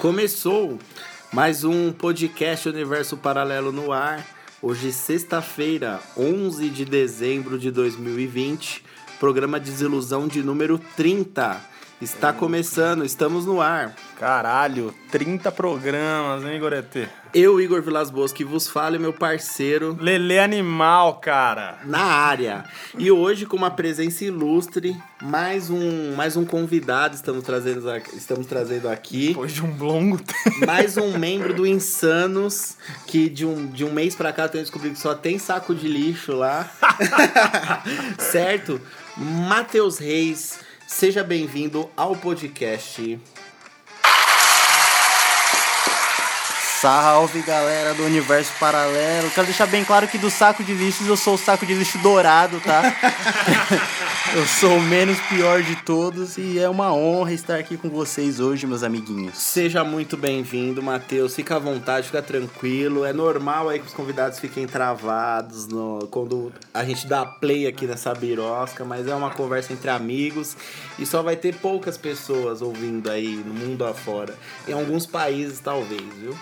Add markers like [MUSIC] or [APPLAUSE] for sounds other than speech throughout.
Começou mais um podcast Universo Paralelo no ar. Hoje, sexta-feira, 11 de dezembro de 2020, programa Desilusão de número 30. Está começando, estamos no ar. Caralho, 30 programas, hein, Gorete? Eu, Igor Vilas Boas, que vos falo, meu parceiro Lele Animal, cara. na área. E hoje, com uma presença ilustre, mais um, mais um convidado estamos trazendo, aqui- estamos trazendo aqui. Depois de um longo [LAUGHS] tempo. Mais um membro do Insanos, que de um, de um mês pra cá eu tenho descobrido que só tem saco de lixo lá. [LAUGHS] certo? Matheus Reis, seja bem-vindo ao podcast. Salve galera do Universo Paralelo. Quero deixar bem claro que do saco de lixos eu sou o saco de lixo dourado, tá? [LAUGHS] eu sou o menos pior de todos e é uma honra estar aqui com vocês hoje, meus amiguinhos. Seja muito bem-vindo, Matheus. Fica à vontade, fica tranquilo. É normal aí que os convidados fiquem travados no- quando a gente dá play aqui nessa birosca, mas é uma conversa entre amigos e só vai ter poucas pessoas ouvindo aí no mundo afora. Em alguns países, talvez, viu?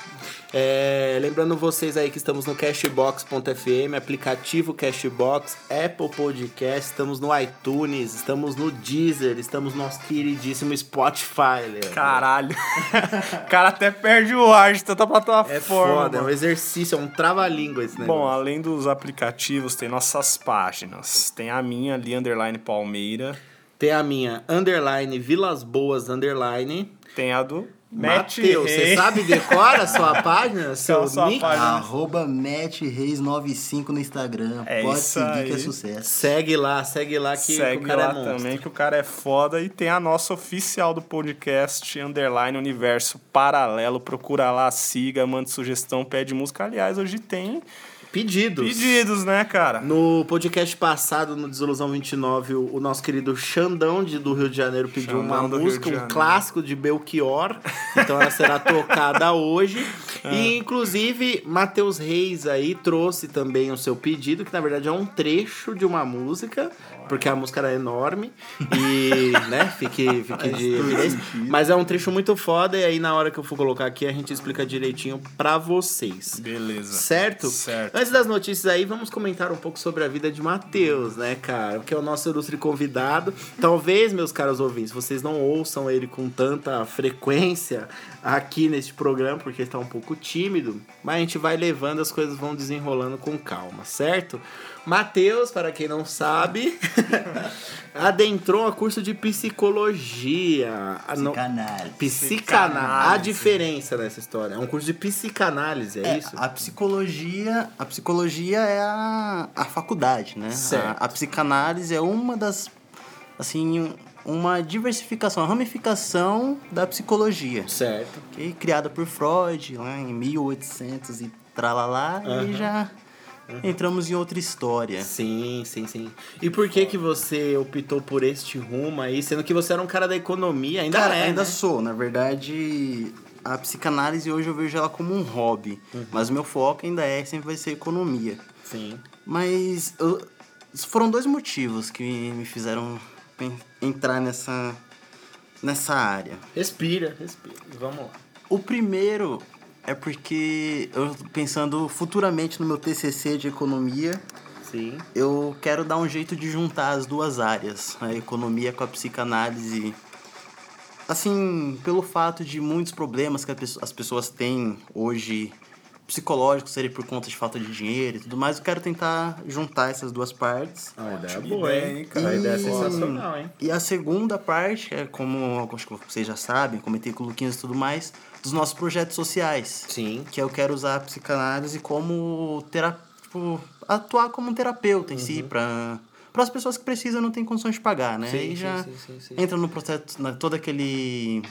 É, lembrando vocês aí que estamos no Cashbox.fm, aplicativo Cashbox, Apple Podcast, estamos no iTunes, estamos no Deezer, estamos no nosso queridíssimo Spotify, Leandro. Caralho. [LAUGHS] o cara até perde o ar de tanta plataforma. É foda, é um exercício, é um trava-língua esse negócio. Bom, além dos aplicativos, tem nossas páginas. Tem a minha ali, underline Palmeira. Tem a minha underline Vilas Boas underline. Tem a do Matheus, você sabe decora a sua [LAUGHS] página, seu sua nick? página? Arroba MattReis95 no Instagram. É Pode seguir que é aí. sucesso. Segue lá, segue lá que, que Segue o cara lá é monstro. também, que o cara é foda. E tem a nossa oficial do podcast, Underline Universo Paralelo. Procura lá, siga, mande sugestão, pede música. Aliás, hoje tem Pedidos. pedidos, né, cara? No podcast passado, no Desilusão 29, o, o nosso querido Xandão de, do Rio de Janeiro pediu Xandão uma música, um clássico de Belchior. Então ela será tocada [LAUGHS] hoje. Ah. E, inclusive, Matheus Reis aí trouxe também o seu pedido, que na verdade é um trecho de uma música, porque a música era enorme. E, [LAUGHS] né, fique, fique de evidência. Mas é um trecho muito foda, e aí na hora que eu for colocar aqui, a gente explica direitinho pra vocês. Beleza. Certo? Certo. Antes das notícias aí, vamos comentar um pouco sobre a vida de Matheus, né, cara? Que é o nosso ilustre convidado. Talvez, meus caros ouvintes, vocês não ouçam ele com tanta frequência aqui neste programa, porque ele tá um pouco tímido, mas a gente vai levando, as coisas vão desenrolando com calma, certo? Matheus, para quem não sabe, [LAUGHS] adentrou a curso de psicologia. Ah, Psicanálise. Psicanálise. A diferença nessa história. É um curso de psicanálise, é, É, isso? a psicologia, a psicologia é a, a faculdade, né? Certo. A, a psicanálise é uma das, assim, uma diversificação, uma ramificação da psicologia. Certo. que criada por Freud lá em 1800 e tralalá, Aham. e já entramos em outra história. Sim, sim, sim. E por que que você optou por este rumo aí, sendo que você era um cara da economia, ainda Cara, é, ainda né? sou, na verdade, a psicanálise hoje eu vejo ela como um hobby, Uhum. mas o meu foco ainda é, sempre vai ser economia. Sim. Mas eu- foram dois motivos que me fizeram entrar nessa, nessa área. Respira, respira. Vamos lá. O primeiro é porque eu pensando futuramente no meu TCC de economia, Sim. eu quero dar um jeito de juntar as duas áreas, a economia com a psicanálise. Assim, pelo fato de muitos problemas que a as pessoas têm hoje, psicológicos, serem por conta de falta de dinheiro e tudo mais, eu quero tentar juntar essas duas partes. Ah, ideia Ótima boa, ideia, hein? cara? A ideia é E- sensacional, hein? E a segunda parte, é como acho que vocês já sabem, comentei com o Luquinhas e tudo mais, dos nossos projetos sociais. Sim. Que eu quero usar a psicanálise como tera, tipo, atuar como um terapeuta em si, para para as pessoas que precisam não têm condições de pagar, né? Sim, Aí já sim, sim, entra no processo, na, todo aquele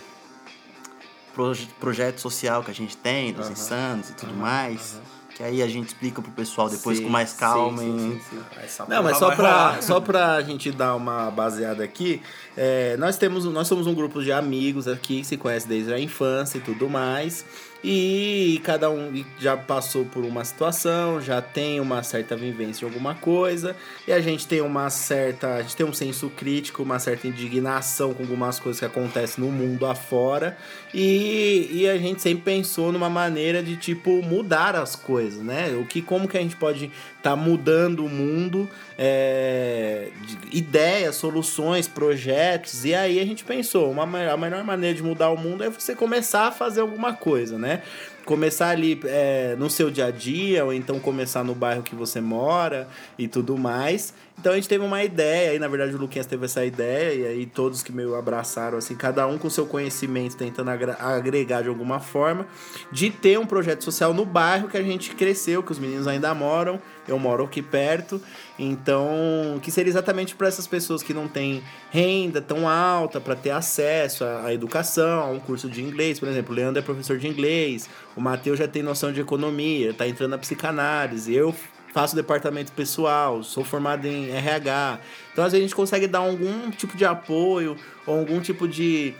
proje- projeto social que a gente tem, dos Aham. insanos e tudo mais. Que aí a gente explica pro pessoal depois Sim, com mais calma. sim, e- sim, sim. Essa Não, mas só pra, só pra gente dar uma baseada aqui, é, nós temos, nós somos um grupo de amigos aqui que se conhece desde a infância e tudo mais. E cada um já passou por uma situação, já tem uma certa vivência de alguma coisa, e a gente tem uma certa. A gente tem um senso crítico, uma certa indignação com algumas coisas que acontecem no mundo afora. E, e a gente sempre pensou numa maneira de tipo mudar as coisas, né? O que como que a gente pode tá mudando o mundo, é, ideias, soluções, projetos. E aí a gente pensou, uma, a melhor maneira de mudar o mundo é você começar a fazer alguma coisa, né? Começar ali é, no seu dia a dia, ou então começar no bairro que você mora e tudo mais. Então a gente teve uma ideia, e na verdade o Luquinhas teve essa ideia, e aí todos que meio abraçaram, assim, cada um com seu conhecimento, tentando agregar de alguma forma, de ter um projeto social no bairro que a gente cresceu, que os meninos ainda moram, eu moro aqui perto, então, que seria exatamente para essas pessoas que não têm renda tão alta para ter acesso à, educação, a um curso de inglês, por exemplo, o Leandro é professor de inglês, o Matheus já tem noção de economia, está entrando na psicanálise, eu faço departamento pessoal, sou formado em RH. Então, às vezes, a gente consegue dar algum tipo de apoio ou algum tipo de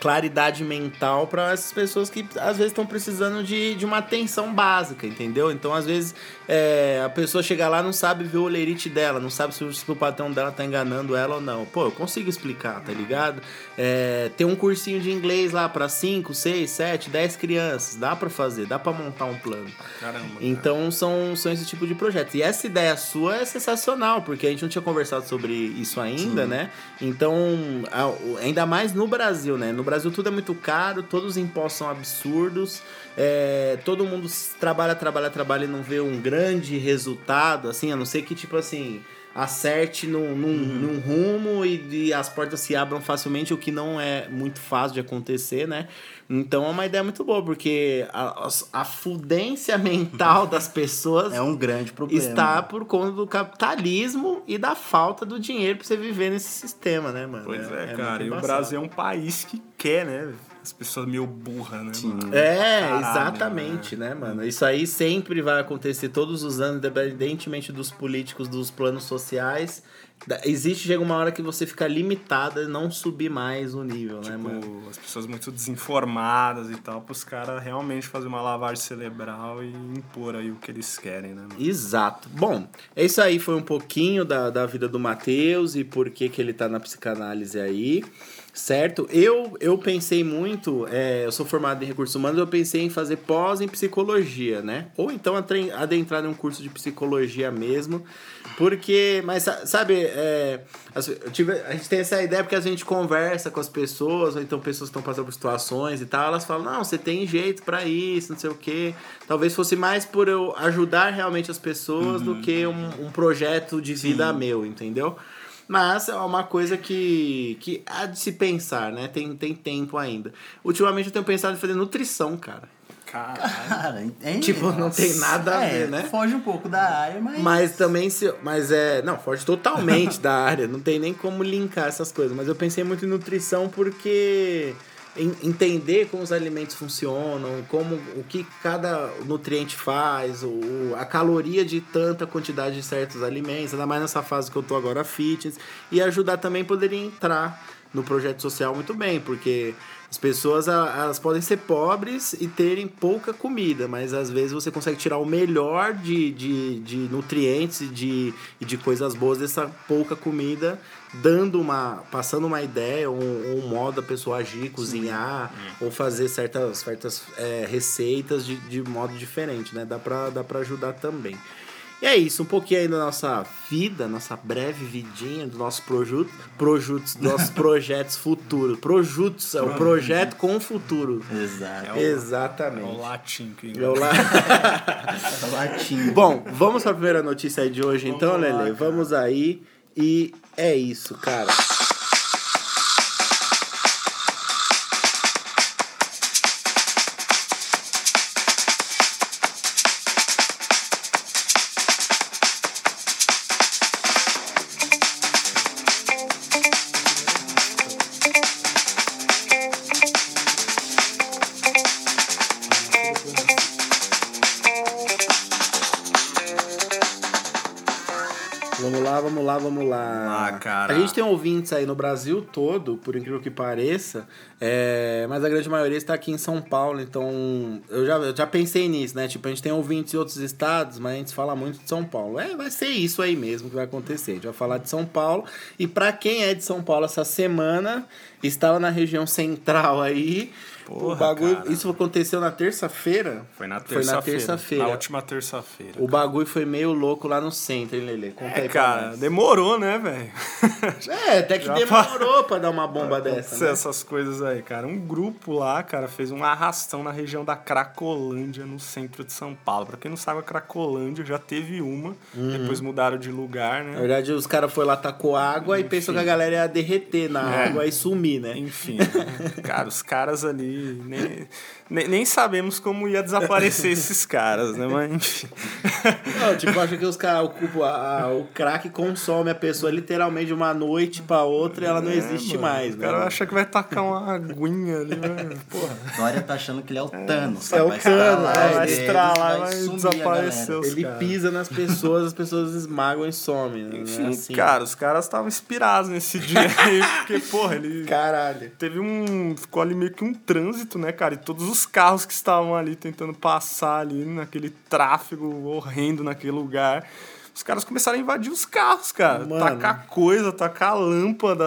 claridade mental para essas pessoas que às vezes estão precisando de, de uma atenção básica, entendeu? Então, às vezes, é, a pessoa chega lá não sabe ver o olerite dela, não sabe se o, se o patrão dela tá enganando ela ou não. Pô, eu consigo explicar, tá ligado? É, tem um cursinho de inglês lá para 5, 6, 7, 10 crianças, dá para fazer, dá para montar um plano. Caramba. Então, são, são esse tipo de projetos. E essa ideia sua é sensacional, porque a gente não tinha conversado sobre isso ainda, Sim. né? Então, ainda mais no Brasil, né? No Brasil tudo é muito caro, todos os impostos são absurdos, é, todo mundo trabalha, trabalha, trabalha e não vê um grande resultado, assim, a não ser que, tipo assim, acerte num, num, uhum. num rumo e, e, as portas se abram facilmente, o que não é muito fácil de acontecer, né? Então é uma ideia muito boa, porque a, a, fudência [LAUGHS] mental das pessoas é um grande problema. Está por conta do capitalismo e da falta do dinheiro para você viver nesse sistema, né, mano? Pois é, é, é cara. E o Brasil é um país que quer, né? As pessoas meio burras, né? Sim. Mano? É, Caralho, exatamente, né? né, mano? Isso aí sempre vai acontecer todos os anos, independentemente dos políticos, dos planos sociais Existe, chega uma hora que você fica limitada e não subir mais o nível, né, tipo, né, mano? As pessoas muito desinformadas e tal, para os caras realmente fazer uma lavagem cerebral e impor aí o que eles querem, né? Mano? Exato. Bom, é isso aí foi um pouquinho da, da vida do Matheus e por que, que ele tá na psicanálise aí certo? Eu, eu pensei muito, é, eu sou formado em recursos humanos, eu pensei em fazer pós em psicologia, né? Ou então adentrar em um curso de psicologia mesmo, porque, mas sabe, é, tive, a gente tem essa ideia porque a gente conversa com as pessoas, ou então pessoas que estão passando por situações e tal, elas falam, não, você tem jeito para isso, não sei o quê. Talvez fosse mais por eu ajudar realmente as pessoas uhum. do que um, um projeto de vida Sim. meu, entendeu? Mas é uma coisa que, que há de se pensar, né? Tem, tem tempo ainda. Ultimamente eu tenho pensado em fazer nutrição, cara. Cara, [LAUGHS] tipo, não tem nada a é, ver, né? Foge um pouco da área, mas. Mas também se. Mas é. Não, foge totalmente [LAUGHS] da área. Não tem nem como linkar essas coisas. Mas eu pensei muito em nutrição porque entender como os alimentos funcionam, como o que cada nutriente faz, o, a caloria de tanta quantidade de certos alimentos, ainda mais nessa fase que eu tô agora fitness, e ajudar também poderia entrar no projeto social muito bem, porque as pessoas elas podem ser pobres e terem pouca comida, mas às vezes você consegue tirar o melhor de, de, de nutrientes e de, de coisas boas dessa pouca comida dando uma. passando uma ideia, um, um modo da pessoa agir, cozinhar, hum. ou fazer certas, certas é, receitas de, de modo diferente, né? Dá pra, dá pra ajudar também. E é isso, um pouquinho aí da nossa vida, nossa breve vidinha do nosso projuto, projutos, nossos [LAUGHS] projetos futuros. Projutos, é o projeto com o futuro. Exato. É o, Exatamente. É o latim que é o, la... [LAUGHS] é o latim. Bom, vamos para a primeira notícia aí de hoje, vamos então, Lele. Vamos aí. E é isso, cara. Gente tem ouvintes aí no Brasil todo, por incrível que pareça, é, mas a grande maioria está aqui em São Paulo, então eu já, eu já pensei nisso, né? Tipo, a gente tem ouvintes em outros estados, mas a gente fala muito de São Paulo. É, vai ser isso aí mesmo que vai acontecer. A gente vai falar de São Paulo. E para quem é de São Paulo essa semana, estava na região central aí. Porra, o bagulho, cara. isso aconteceu na terça-feira? Foi na Foi na terça-feira. terça-feira. Na última terça-feira. O bagulho foi meio louco lá no centro, hein, Lele? Conta É, aí pra cara, nós. demorou, né, velho? [LAUGHS] É, até que Já demorou pra dar uma bomba dessa, né? Essas coisas aí, cara. Um grupo lá, cara, fez um arrastão na região da Cracolândia, no centro de São Paulo. Pra quem não sabe, a Cracolândia já teve uma, Uhum. depois mudaram de lugar, Na né? verdade, os caras foram lá, tacou água e pensou que a galera ia derreter na É. água e sumir, né? Enfim, né? [LAUGHS] cara, os caras ali. Nem, [LAUGHS] nem, nem sabemos como ia desaparecer esses caras, né? Mas enfim. Não, tipo, acho que os caras, o, a- o crack consome a pessoa literalmente de uma noite pra outra e ela não existe É, mano, mais, O cara acha que vai tacar uma aguinha ali, né? Porra. Dória tá achando que ele é o Thanos. É sabe? o vai Thanos, é, vai estralar, vai a desaparecer Ele caras. pisa nas pessoas, as pessoas esmagam e somem, né? Não é Enfim, assim. cara, os caras estavam inspirados nesse dia aí, porque, porra, ele. Caralho. Teve um. Ficou ali meio que um trânsito, né, cara? E todos os carros que estavam ali tentando passar ali naquele tráfego horrendo naquele lugar. Os caras começaram a invadir os carros, cara. Mano. Tacar coisa, tacar lâmpada,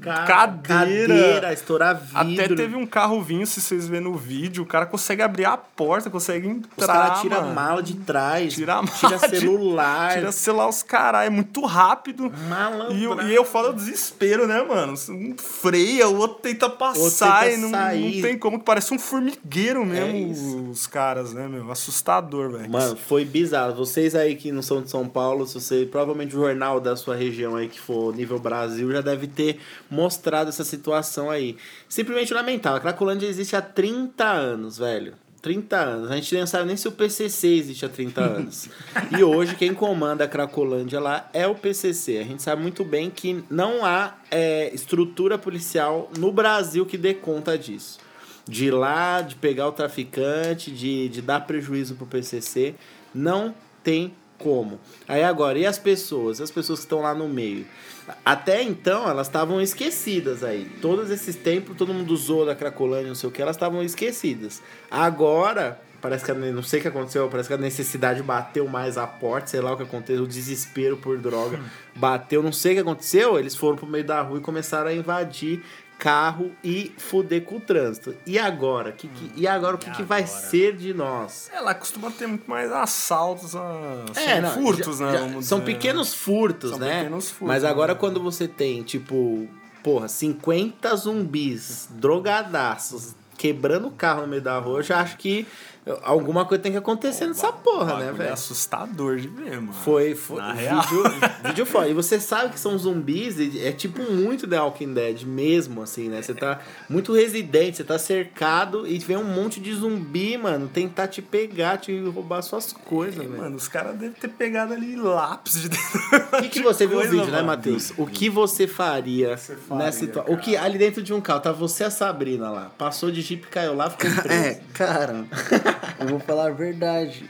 Ca- cadeira. Cadeira, estourar vidro. Até teve um carro vindo, se vocês verem no vídeo, o cara consegue abrir a porta, consegue Os entrar. caras tiram a mala de trás, Tira a tira mala de- celular. Tira celular os caras, é muito rápido. Malandro. E, eu- e eu falo desespero, né, mano? Um freia, o outro tenta passar tenta e não, não tem como, parece um formigueiro É mesmo isso. os caras, né, meu? Assustador, velho. Mano, foi bizarro. Vocês aí que não são de São Paulo, se você provavelmente o jornal da sua região aí que for nível Brasil já deve ter mostrado essa situação aí. Simplesmente lamentável. A Cracolândia existe há 30 anos, velho. 30 anos. A gente não sabe nem se o PCC existe há 30 [LAUGHS] anos. e hoje quem comanda a Cracolândia lá é o PCC. A gente sabe muito bem que não há é, estrutura policial no Brasil que dê conta disso de ir lá, de pegar o traficante, de, de dar prejuízo pro PCC. Não tem como. Aí agora, e as pessoas? As pessoas que estão lá no meio? Até então, elas estavam esquecidas aí. Todos esses tempos, todo mundo usou da Cracolândia, não sei o que, elas estavam esquecidas. Agora, parece que, não sei o que aconteceu, parece que a necessidade bateu mais a porta, sei lá o que aconteceu, o desespero por droga bateu, não sei o que aconteceu, eles foram pro meio da rua e começaram a invadir carro e fuder com o trânsito. E agora? Que, que- e agora o que, que vai ser de nós? Ela costuma ter muito mais assaltos, ah, assim, É, não, furtos, já- né? já- são dizer. pequenos furtos, São né? pequenos furtos, Mas agora né? quando você tem, tipo, porra, 50 zumbis drogadaços quebrando o carro no meio da rua, eu já acho que alguma coisa tem que acontecer nessa porra, né, velho? É assustador de ver, mano. Foi, foi. Na. Vídeo, [LAUGHS] vídeo foda. E você sabe que são zumbis, é tipo muito The Walking Dead mesmo, assim, né? Você tá muito residente, você tá cercado e vem um monte de zumbi, mano, tentar te pegar, te roubar suas coisas, velho. Mano, os caras devem ter pegado ali lápis de dentro. O que, que você viu o coisa, vídeo, né, mano. Matheus? O que você faria, você faria, nessa situação? O que ali dentro de um carro, tá você e a Sabrina lá. Passou de jipe, caiu lá, ficou [LAUGHS] preso. É, cara, eu vou falar a verdade.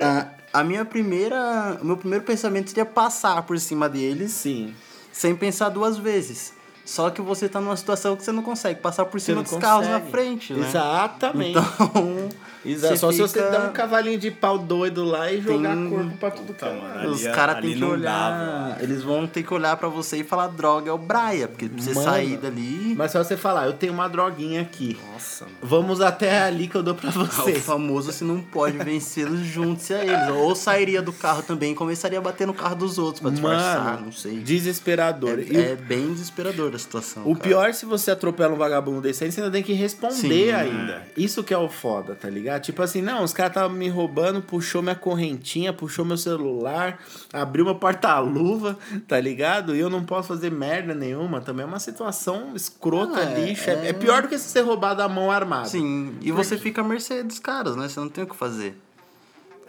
A, a minha primeira. O meu primeiro pensamento seria passar por cima deles Sim. sem pensar duas vezes. Só que você tá numa situação que você não consegue passar por Você cima dos consegue. carros na frente, né? Exatamente. Então. Exato. você Só se você fica- der um cavalinho de pau doido lá e jogar Tem- corpo pra tudo Puta, que é mano, lado. ali- Os caras têm que olhar. dava. Eles vão ter que olhar pra você e falar droga é o Braia. Porque pra você Mano, sair dali. Mas só você falar, eu tenho uma droguinha aqui. Nossa, mano. Vamos até ali que eu dou pra O vocês. famoso se não pode vencê-los, junte-se a eles. Ou sairia do carro também e começaria a bater no carro dos outros pra disfarçar, Mano, não sei. desesperador. E É, é bem desesperador a situação. o, cara. pior, se você atropela um vagabundo desse aí, você ainda tem que responder Sim, ainda. Isso que é o foda, tá ligado? Tipo assim, não, os caras estavam me roubando, puxou minha correntinha, puxou meu celular, abriu meu porta-luva, tá ligado? E eu não posso fazer merda nenhuma. Também é uma situação escrota, Ah, é- lixo. É, é- é pior do que se ser roubado à mão armada. Sim, e você fica à mercê dos caras, né? Você não tem o que fazer.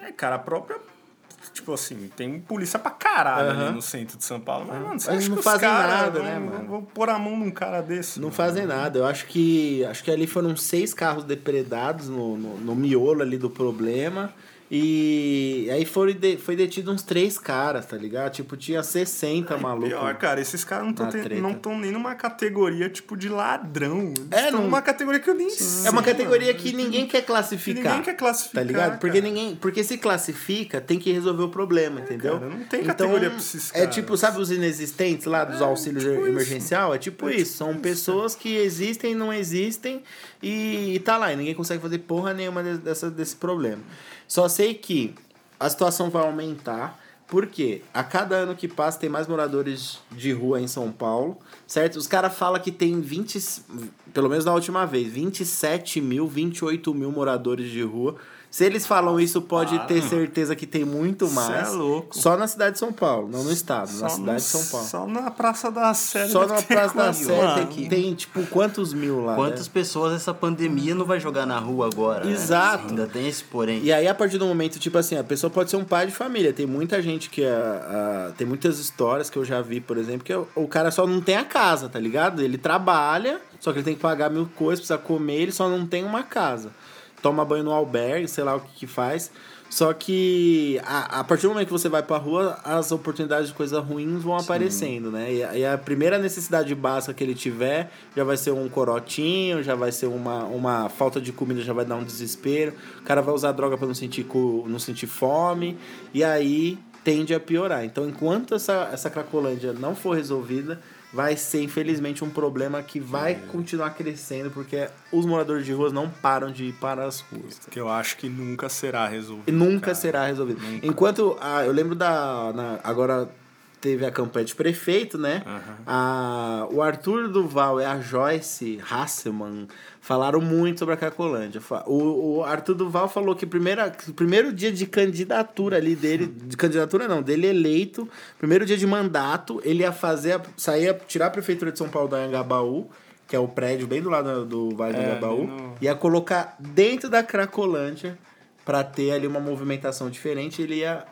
É, cara, a própria. Tipo assim, tem polícia pra caralho Aham. ali no centro de São Paulo. Mas, mano, você Eles acha não fazem nada, vão- né, mano? Vão pôr a mão num cara desse? Não mano? fazem nada. Eu acho que acho que ali foram seis carros depredados no, no, no miolo ali do problema. E aí foi, de, foi detido uns três caras, tá ligado? Tipo, tinha 60 malucos. Pior, cara, esses caras não estão treta. não tão nem numa categoria, tipo, de ladrão. Eles É, não- numa categoria que eu nem sei. É uma categoria mano. que ninguém quer classificar. ninguém quer classificar, Tá ligado? Porque cara. ninguém. Porque se classifica, tem que resolver o problema, entendeu? cara, não tem então, categoria pra esses É caras. tipo, sabe os inexistentes lá dos auxílios tipo isso. emergencial? É tipo isso. São pessoas que existem, não existem e, e tá lá. E ninguém consegue fazer porra nenhuma de- dessa, desse problema. Só sei que a situação vai aumentar. Porque a cada ano que passa tem mais moradores de rua em São Paulo, certo? Os caras falam que tem 20, pelo menos na última vez, 27 mil, 28 mil moradores de rua. Se eles falam isso, pode para, ter certeza que tem muito Cê mais. é louco. Só na cidade de São Paulo, não no estado, na Só cidade no- de São Paulo. Só na Praça da Sé. Só na [LAUGHS] Praça da Sé tem, tem, tipo quantos mil lá? Quantas né? pessoas essa pandemia não vai jogar na rua agora? né? Exato. Ainda tem esse porém. E aí, a partir do momento, tipo assim, a pessoa pode ser um pai de família. Tem muita gente que. ah, ah, tem muitas histórias que eu já vi, por exemplo, que o, o cara só não tem a casa, tá ligado? Ele trabalha, só que ele tem que pagar mil coisas, precisa comer, ele só não tem uma casa. Toma banho no albergue, sei lá o que que faz. Só que a, a partir do momento que você vai pra rua, as oportunidades de coisas ruins vão aparecendo, né? E, a- e a primeira necessidade básica que ele tiver já vai ser um corotinho, já vai ser uma, uma falta de comida, já vai dar um desespero. O cara vai usar droga pra não sentir, não sentir fome. E aí tende a piorar. Então, enquanto essa, essa Cracolândia não for resolvida, vai ser, infelizmente, um problema que vai continuar crescendo, porque os moradores de ruas não param de ir para as ruas. Que eu acho que nunca será resolvido. E nunca cara. será resolvido. Enquanto. ah, eu lembro da. na- agora teve a campanha de prefeito, né? A, o Arthur Duval e a Joyce Hasselman falaram muito sobre a Cracolândia. Fa- O, o Arthur Duval falou que, primeira, o primeiro dia de candidatura ali dele. De candidatura não, dele eleito, primeiro dia de mandato, ele ia fazer. sair, a- tirar a prefeitura de São Paulo da Anhangabaú. Que é o prédio bem do lado do Vale do É, Anhangabaú. bem no- Ia colocar dentro da Cracolândia para ter ali uma movimentação diferente, ele ia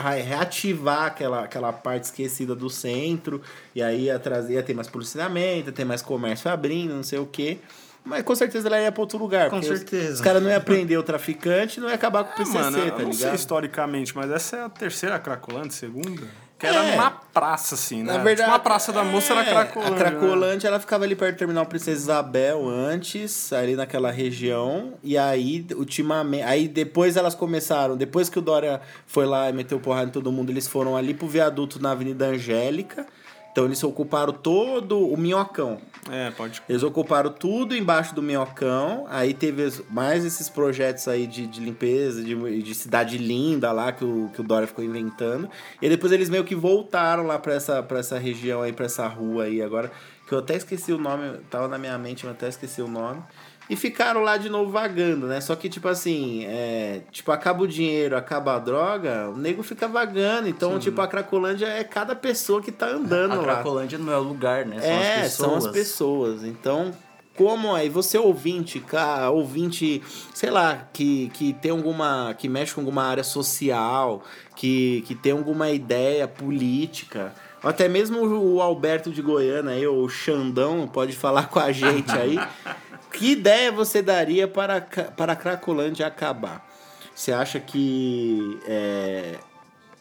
reativar aquela, aquela parte esquecida do centro, e aí ia trazer, ia ter mais policiamento, ia ter mais comércio abrindo, não sei o quê. Mas com certeza ela ia pra outro lugar. Com porque os- certeza. Os, caras não iam prender o traficante, não ia acabar com o É, PCC, mano, eu tá não sei ligado? historicamente, mas essa é a terceira Cracolândia, segunda? Que era É. numa praça, assim, né? Na verdade, Tipo, uma praça da moça era é, Cracolândia. A Cracolândia, ela ficava ali perto do terminal Princesa Isabel antes, ali naquela região. E aí, ultimamente. Aí depois elas começaram. Depois que o Dória foi lá e meteu porrada em todo mundo, eles foram ali pro viaduto na Avenida Angélica. Então eles ocuparam todo o minhocão. É, pode. Eles ocuparam tudo embaixo do minhocão. Aí teve mais esses projetos aí de, de limpeza, de, de cidade linda lá que o, que o Dória ficou inventando. E depois eles meio que voltaram lá pra essa, pra essa região aí, pra essa rua aí agora. Que eu até esqueci o nome, tava na minha mente, mas até esqueci o nome. E ficaram lá de novo vagando, né? Só que, tipo assim, é, tipo, acaba o dinheiro, acaba a droga, o nego fica vagando. Então, tipo, a Cracolândia é cada pessoa que tá andando A lá. Cracolândia não é o lugar, né? São É, as pessoas. são as pessoas. Então, como aí você ouvinte, cara, ouvinte, sei lá, que, que tem alguma. que mexe com alguma área social, que, que tem alguma ideia política. Até mesmo o Alberto de Goiânia aí, ou o Xandão, pode falar com a gente aí. [LAUGHS] que ideia você daria para, para a Cracolândia acabar? Você acha que é,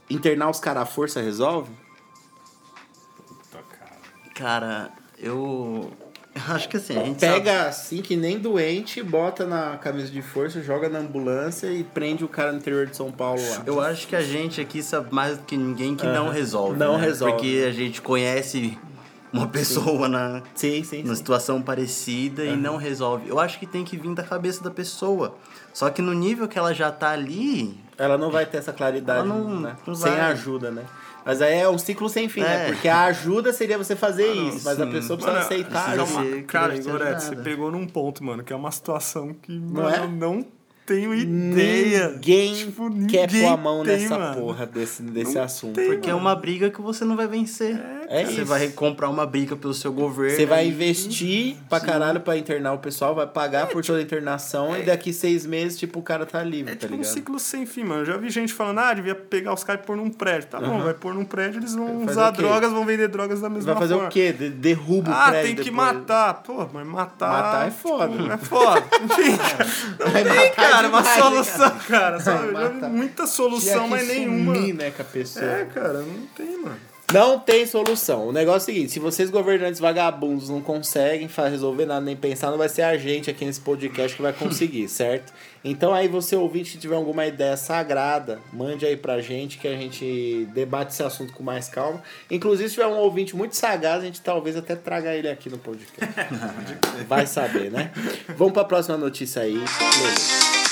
internar os caras à força resolve? Puta, cara. Cara, eu. Acho que assim, a gente Pega assim que nem doente, bota na camisa de força, joga na ambulância e prende o cara no interior de São Paulo lá. Eu acho que a gente aqui sabe mais do que ninguém que não Aham. resolve. Não né? resolve. Porque a gente conhece uma pessoa na, Sim, sim, numa sim. situação parecida e não resolve. Eu acho que tem que vir da cabeça da pessoa. Só que no nível que ela já tá ali, Ela não vai ter essa claridade, não- né? não sem ajuda, né? Mas aí é um ciclo sem fim, né? É. Porque a ajuda seria você fazer isso, mas a sim. pessoa precisa Mano, aceitar a precisa ser- Cara, ser Igorete, você pegou num ponto, mano, que é uma situação que, mano, é? eu não tenho ideia. Ninguém Tipo, quer ninguém pôr a mão tem, nessa mano. porra desse, desse Não assunto. tem, porque é uma briga que você não vai vencer. É você isso. vai comprar uma briga pelo seu governo. Você vai e- investir pra caralho pra internar o pessoal, vai pagar por toda a internação e daqui seis meses, tipo, o cara tá livre, É tá tipo um ligado? ciclo sem fim, mano. Eu já vi gente falando, ah, devia pegar os caras e pôr num prédio. Tá bom, vai pôr num prédio, eles vão usar o drogas, vão vender drogas da mesma Vai fazer forma. o quê? De- derruba o Ah, prédio tem que depois. matar. Pô, mas matar. Matar é foda. tipo, É foda. [LAUGHS] Enfim, Vai matar cara, uma demais, solução, cara. sabe? Vi Mata. muita solução, mas nenhuma. Sumir, né, com a pessoa. É, cara, não tem, mano. Não tem solução. O negócio é o seguinte: se vocês, governantes vagabundos, não conseguem resolver nada nem pensar, não vai ser a gente aqui nesse podcast que vai conseguir, [LAUGHS] certo? Então, aí, você ouvinte, que tiver alguma ideia sagrada, mande aí pra gente que a gente debate esse assunto com mais calma. Inclusive, se tiver um ouvinte muito sagaz, a gente talvez até traga ele aqui no podcast. [LAUGHS] vai saber, né? Vamos pra próxima notícia aí. Lele.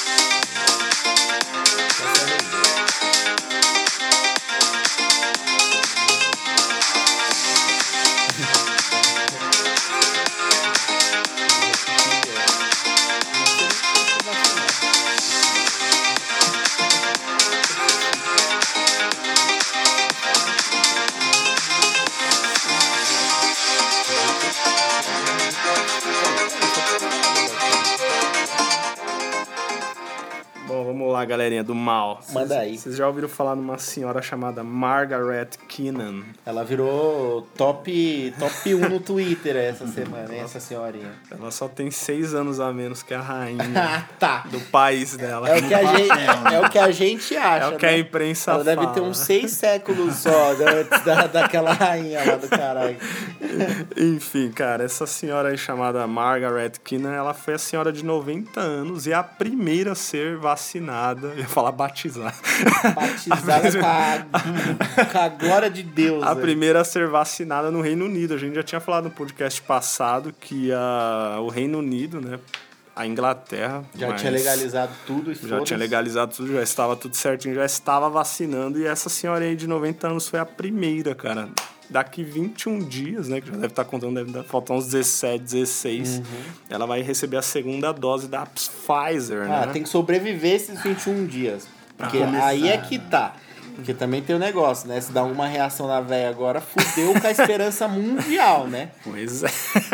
Lá, galerinha do mal. Manda aí. Vocês já ouviram falar numa senhora chamada Margaret Keenan? Ela virou top, top 1 no Twitter essa semana, essa senhorinha. Ela só tem seis anos a menos que a rainha [LAUGHS] Ah, tá. do país dela. É o que a gente, é o que a gente acha. É o que a né? imprensa Ela deve fala. ter uns seis séculos só antes da, daquela rainha lá do caralho. Enfim, cara, essa senhora aí chamada Margaret Keenan, ela foi a senhora de 90 anos e a primeira a ser vacinada, eu ia falar batizada. [LAUGHS] Batizada com a, com a glória de Deus. A aí. primeira a ser vacinada no Reino Unido. A gente já tinha falado no podcast passado que a, o Reino Unido, né, a Inglaterra... Já tinha legalizado tudo e Já foda-se. tinha legalizado tudo, já estava tudo certinho, já estava vacinando. E essa senhora aí de 90 anos foi a primeira, cara. Daqui 21 dias, né? Que já deve estar contando, deve dar- faltar uns 17, 16. Uhum. Ela vai receber a segunda dose da Pfizer, Ah, né? tem que sobreviver esses 21 dias. Porque aí é que tá. Porque também tem o negócio, né? Se dá alguma reação na véia agora, fudeu com a esperança [LAUGHS] mundial, né? Pois é.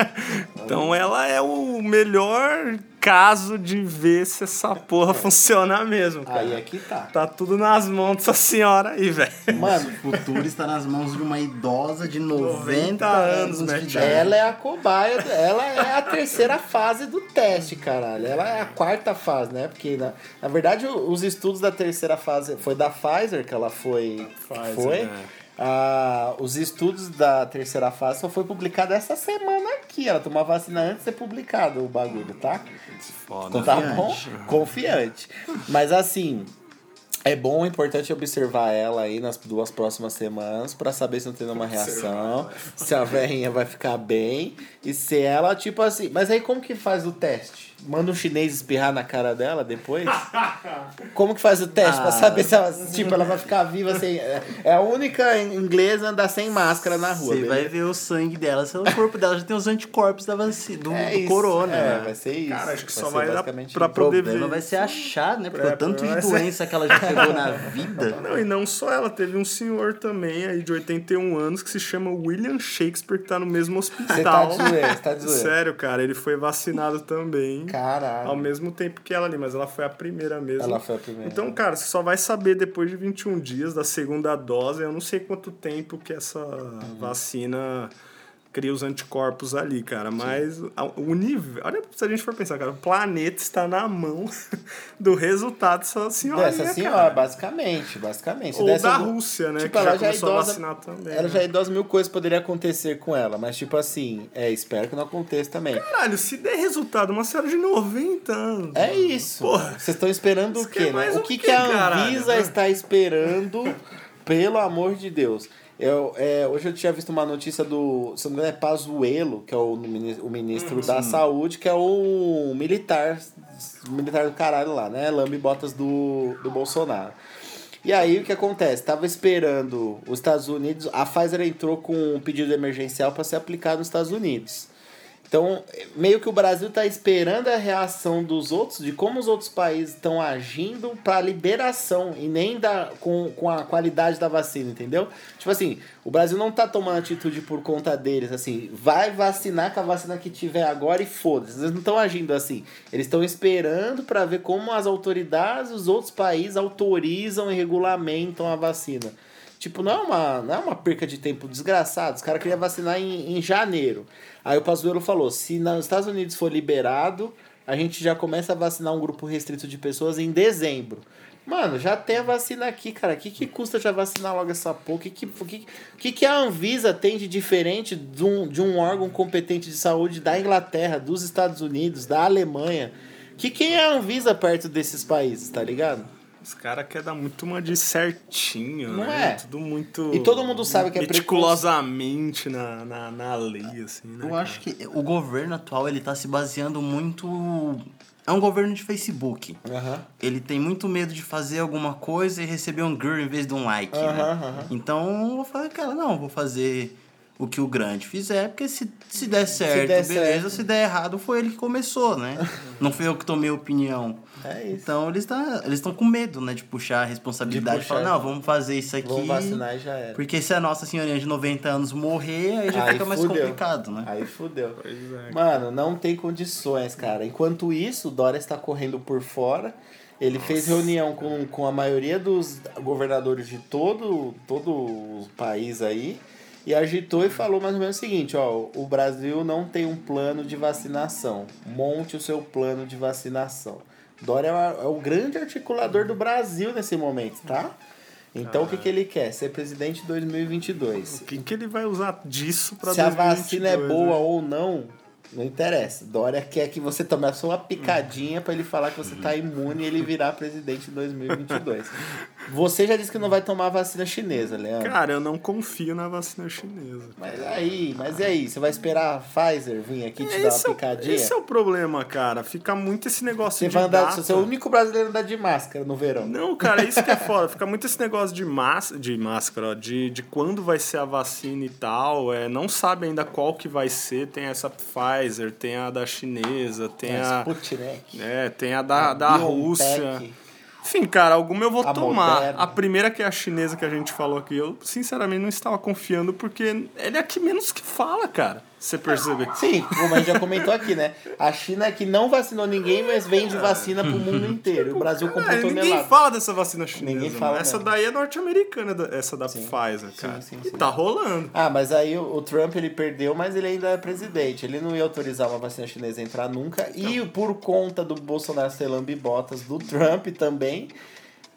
[LAUGHS] então ela é o melhor caso de ver se essa porra [LAUGHS] funciona mesmo, cara. Aí é que tá. Tá tudo nas mãos dessa senhora aí, velho. Mano, O futuro está nas mãos de uma idosa de 90, 90 anos anos, né, ela é a cobaia, ela é a terceira fase do teste, caralho. Ela é a quarta fase, né? Porque, na, na verdade, os estudos da terceira fase foi da Pfizer que ela foi. Pfizer, foi. é. Ah, os estudos da terceira fase só foi publicado essa semana aqui. Ela tomou a vacina antes de ser publicado o bagulho, tá? Foda. Tá bom? Confiante. Mas assim, é bom, é importante observar ela aí nas duas próximas semanas pra saber se não tem nenhuma reação, se a velhinha vai ficar bem e se ela, tipo assim. Mas aí como que faz o teste? Manda um chinês espirrar na cara dela depois? Como que faz o teste pra Ah. saber se ela, tipo, ela vai ficar viva sem. É é a única inglesa a andar sem máscara na rua. Você vai ver o sangue dela, se o corpo dela já tem os anticorpos da vacina, do, É do corona, É, né? vai ser isso. Cara, acho que só ser vai dar pra isso. Poder ver. vai ser achar, né? Porque É, o tanto de vai ser- doença que ela já pegou na [LAUGHS] vida. Não, e não só ela, teve um senhor também aí de 81 anos que se chama William Shakespeare, que tá no mesmo hospital. Você tá de zoeira, você tá de zoeira. Sério, cara, ele foi vacinado também. Caralho. Ao mesmo tempo que ela ali, mas ela foi a primeira mesmo. Ela foi a primeira. Então, cara, você só vai saber depois de 21 dias da segunda dose. Eu não sei quanto tempo que essa Uhum. vacina cria os anticorpos ali, cara. Mas a- o nível. Olha, se a gente for pensar, cara, o planeta está na mão [LAUGHS] do resultado dessa senhora. Dessa senhora, cara. basicamente, basicamente. Ou da algum- Rússia, né? Tipo, que ela já já é começou a idosa. vacinar também. Ela né? já é idosa, mil coisas poderiam acontecer com ela. Mas, tipo assim, é, espero que não aconteça também. Caralho, se der resultado, uma senhora de 90 anos. É isso. Vocês estão esperando o que quê, é né? O que, quê, que a caralho? Anvisa está esperando, pelo amor de Deus? Eu, é, hoje eu tinha visto uma notícia do, se não me engano, é Pazuello, que é o, o ministro da Saúde, que é o militar, militar do caralho lá, né? Lambe botas do, do Bolsonaro. E aí o que acontece? Tava esperando os Estados Unidos, a Pfizer entrou com um pedido emergencial para ser aplicado nos Estados Unidos. Então, meio que o Brasil está esperando a reação dos outros, de como os outros países estão agindo para liberação e nem da, com, com a qualidade da vacina, entendeu? Tipo assim, o Brasil não tá tomando atitude por conta deles, assim, vai vacinar com a vacina que tiver agora e foda-se. Eles não estão agindo assim. Eles estão esperando para ver como as autoridades dos outros países autorizam e regulamentam a vacina. Tipo, não é uma, não é uma perca de tempo desgraçado. Os caras queriam vacinar em, em janeiro. Aí o Pazuello falou: se nos Estados Unidos for liberado, a gente já começa a vacinar um grupo restrito de pessoas em dezembro. Mano, já tem a vacina aqui, cara. O que, que custa já vacinar logo essa porra? O que, que, que, que, a Anvisa tem de diferente de um, de um órgão competente de saúde da Inglaterra, dos Estados Unidos, da Alemanha? Que quem é a Anvisa perto desses países, tá ligado? Os caras querem dar muito uma de certinho, Não né? é? Tudo muito. E todo mundo sabe que é meticulosamente na, na, na lei, assim, né? Eu cara? acho que o governo atual ele tá se baseando muito. É um governo de Facebook. Aham. Ele tem muito medo de fazer alguma coisa e receber um girl em vez de um like, né? Aham, aham. Então eu vou falar, cara, não, vou fazer o que o grande fizer, porque se, se der certo, der beleza, certo. se der errado, foi ele que começou, né? [LAUGHS] não fui eu que tomei opinião. É isso. Então eles tá, eles estão com medo, né, de puxar a responsabilidade. De puxar. falar, não, vamos fazer isso aqui. Vamos vacinar e já era. Porque se a Nossa Senhorinha de 90 anos morrer, aí já Aí fica mais fudeu. complicado, né? Aí fudeu. Pois é. Mano, não tem condições, cara. Enquanto isso, o Dória está correndo por fora. Ele fez reunião com, com a maioria dos governadores de todo, todo o país aí e agitou e falou mais ou menos o seguinte, ó, o Brasil não tem um plano de vacinação. Monte o seu plano de vacinação. Dória é o- é o grande articulador do Brasil nesse momento, tá? Então o que, que ele quer? Ser presidente em 2022. O que, que ele vai usar disso pra Se a 2022, vacina é boa né? ou não, não interessa. Dória quer que você tome a sua picadinha pra ele falar que você tá imune e ele virar presidente em 2022. Você já disse que não vai tomar a vacina chinesa, Leandro. Cara, eu não confio na vacina chinesa. Mas aí, mas e aí? Você vai esperar a Pfizer vir aqui te dar uma Esse é, picadinha? esse é o problema, cara. Fica muito esse negócio Você de vai andar, data. você é o único brasileiro a andar de máscara no verão. Não, cara, isso que é foda. Fica muito esse negócio de, massa, de máscara, ó, de, de quando vai ser a vacina e tal. É, não sabe ainda qual que vai ser. Tem essa Pfizer, tem a da chinesa, tem a. Sputnik. É, tem a da, da BioNTech. Rússia. Enfim, cara, alguma eu vou A tomar. Moderna. A primeira que é a chinesa que a gente falou aqui, eu sinceramente não estava confiando porque ele é a que menos que fala, cara. Você percebe? Sim, como a gente já comentou aqui, né? A China é que não vacinou ninguém, mas vende vacina pro mundo inteiro. O Brasil comprou É, ninguém tonelada. fala dessa vacina chinesa. Ninguém fala Essa daí é norte-americana, essa da Pfizer, cara. sim, e sim. tá rolando. Ah, mas aí o, Trump ele perdeu, mas ele ainda é presidente. Ele não ia autorizar uma vacina chinesa a entrar nunca. E por conta do Bolsonaro ser lambibotas do Trump também,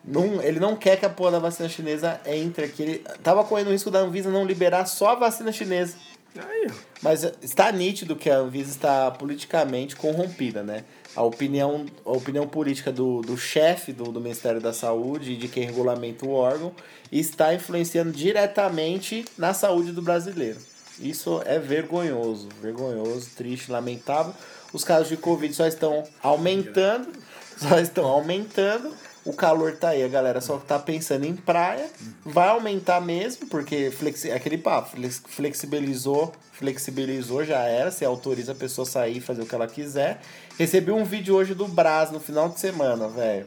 não, ele não quer que a porra da vacina chinesa entre aqui. Ele tava correndo o risco da Anvisa não liberar só a vacina chinesa. Aí. Mas está nítido que a Anvisa está politicamente corrompida, né? A opinião, a opinião política do, do chefe do, do Ministério da Saúde e de quem regulamenta o órgão está influenciando diretamente na saúde do brasileiro. Isso é vergonhoso, vergonhoso, triste, lamentável. Os casos de Covid só estão aumentando, só estão aumentando. O calor tá aí, a galera só tá pensando em praia. Vai aumentar mesmo, porque flexi aquele papo, flex- flexibilizou, flexibilizou, já era. Você autoriza a pessoa a sair e fazer o que ela quiser. Recebi um vídeo hoje do Brás no final de semana, velho.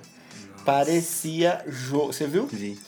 Parecia jogo. Você viu? Vi.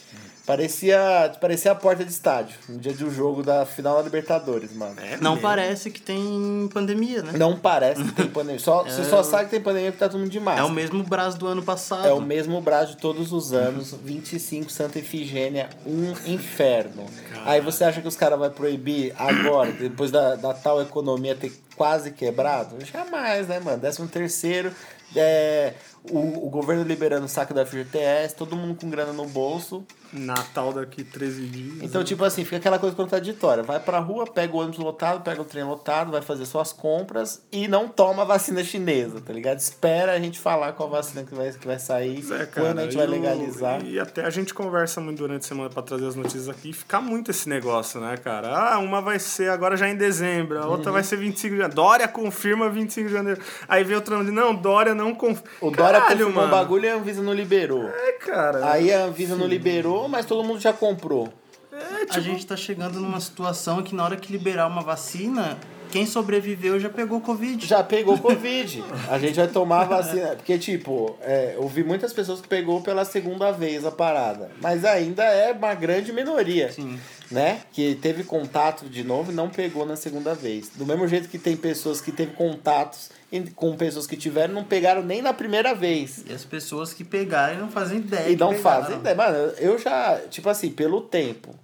Parecia, parecia a porta de estádio, no dia do jogo da final da Libertadores, mano. É Não mesmo. parece que tem pandemia, né? Não parece que tem pandemia. Só, [LAUGHS] Você só sabe que tem pandemia porque tá todo mundo de É o mesmo braço do ano passado. É o mesmo braço de todos os anos, 25 Santa Efigênia, um inferno. Aí você acha que os caras vão proibir agora, depois da, da tal economia ter quase quebrado? Jamais, né, mano? Décimo terceiro, é, o, o governo liberando o saco da FGTS, todo mundo com grana no bolso. Natal daqui 13 dias. Então, tipo assim, fica aquela coisa contraditória. Vai pra rua, pega o ônibus lotado, pega o trem lotado, vai fazer suas compras e não toma a vacina chinesa, tá ligado? Espera a gente falar qual vacina que vai, que vai sair, é, quando a gente vai e o- legalizar. E até a gente conversa muito durante a semana pra trazer as notícias aqui e fica muito esse negócio, né, cara? Ah, uma vai ser agora já em dezembro, a Uhum. outra vai ser 25 de janeiro. Dória confirma 25 de janeiro. Aí vem outra de não, Dória não confirma. O Dória confirmou o mano. bagulho e a Anvisa não liberou. É, cara. Aí a Anvisa não liberou, mas todo mundo já comprou. É, tipo, A gente tá chegando numa situação que na hora que liberar uma vacina, quem sobreviveu já pegou Covid. Já pegou Covid. A gente vai tomar a vacina. Porque, tipo, é, eu vi muitas pessoas que pegou pela segunda vez a parada. Mas ainda é uma grande minoria. Sim. Né? Que teve contato de novo e não pegou na segunda vez. Do mesmo jeito que tem pessoas que teve contatos com pessoas que tiveram não pegaram nem na primeira vez. E as pessoas que pegarem não fazem ideia. E não pegaram. fazem ideia. Mano, eu já, tipo assim, pelo tempo,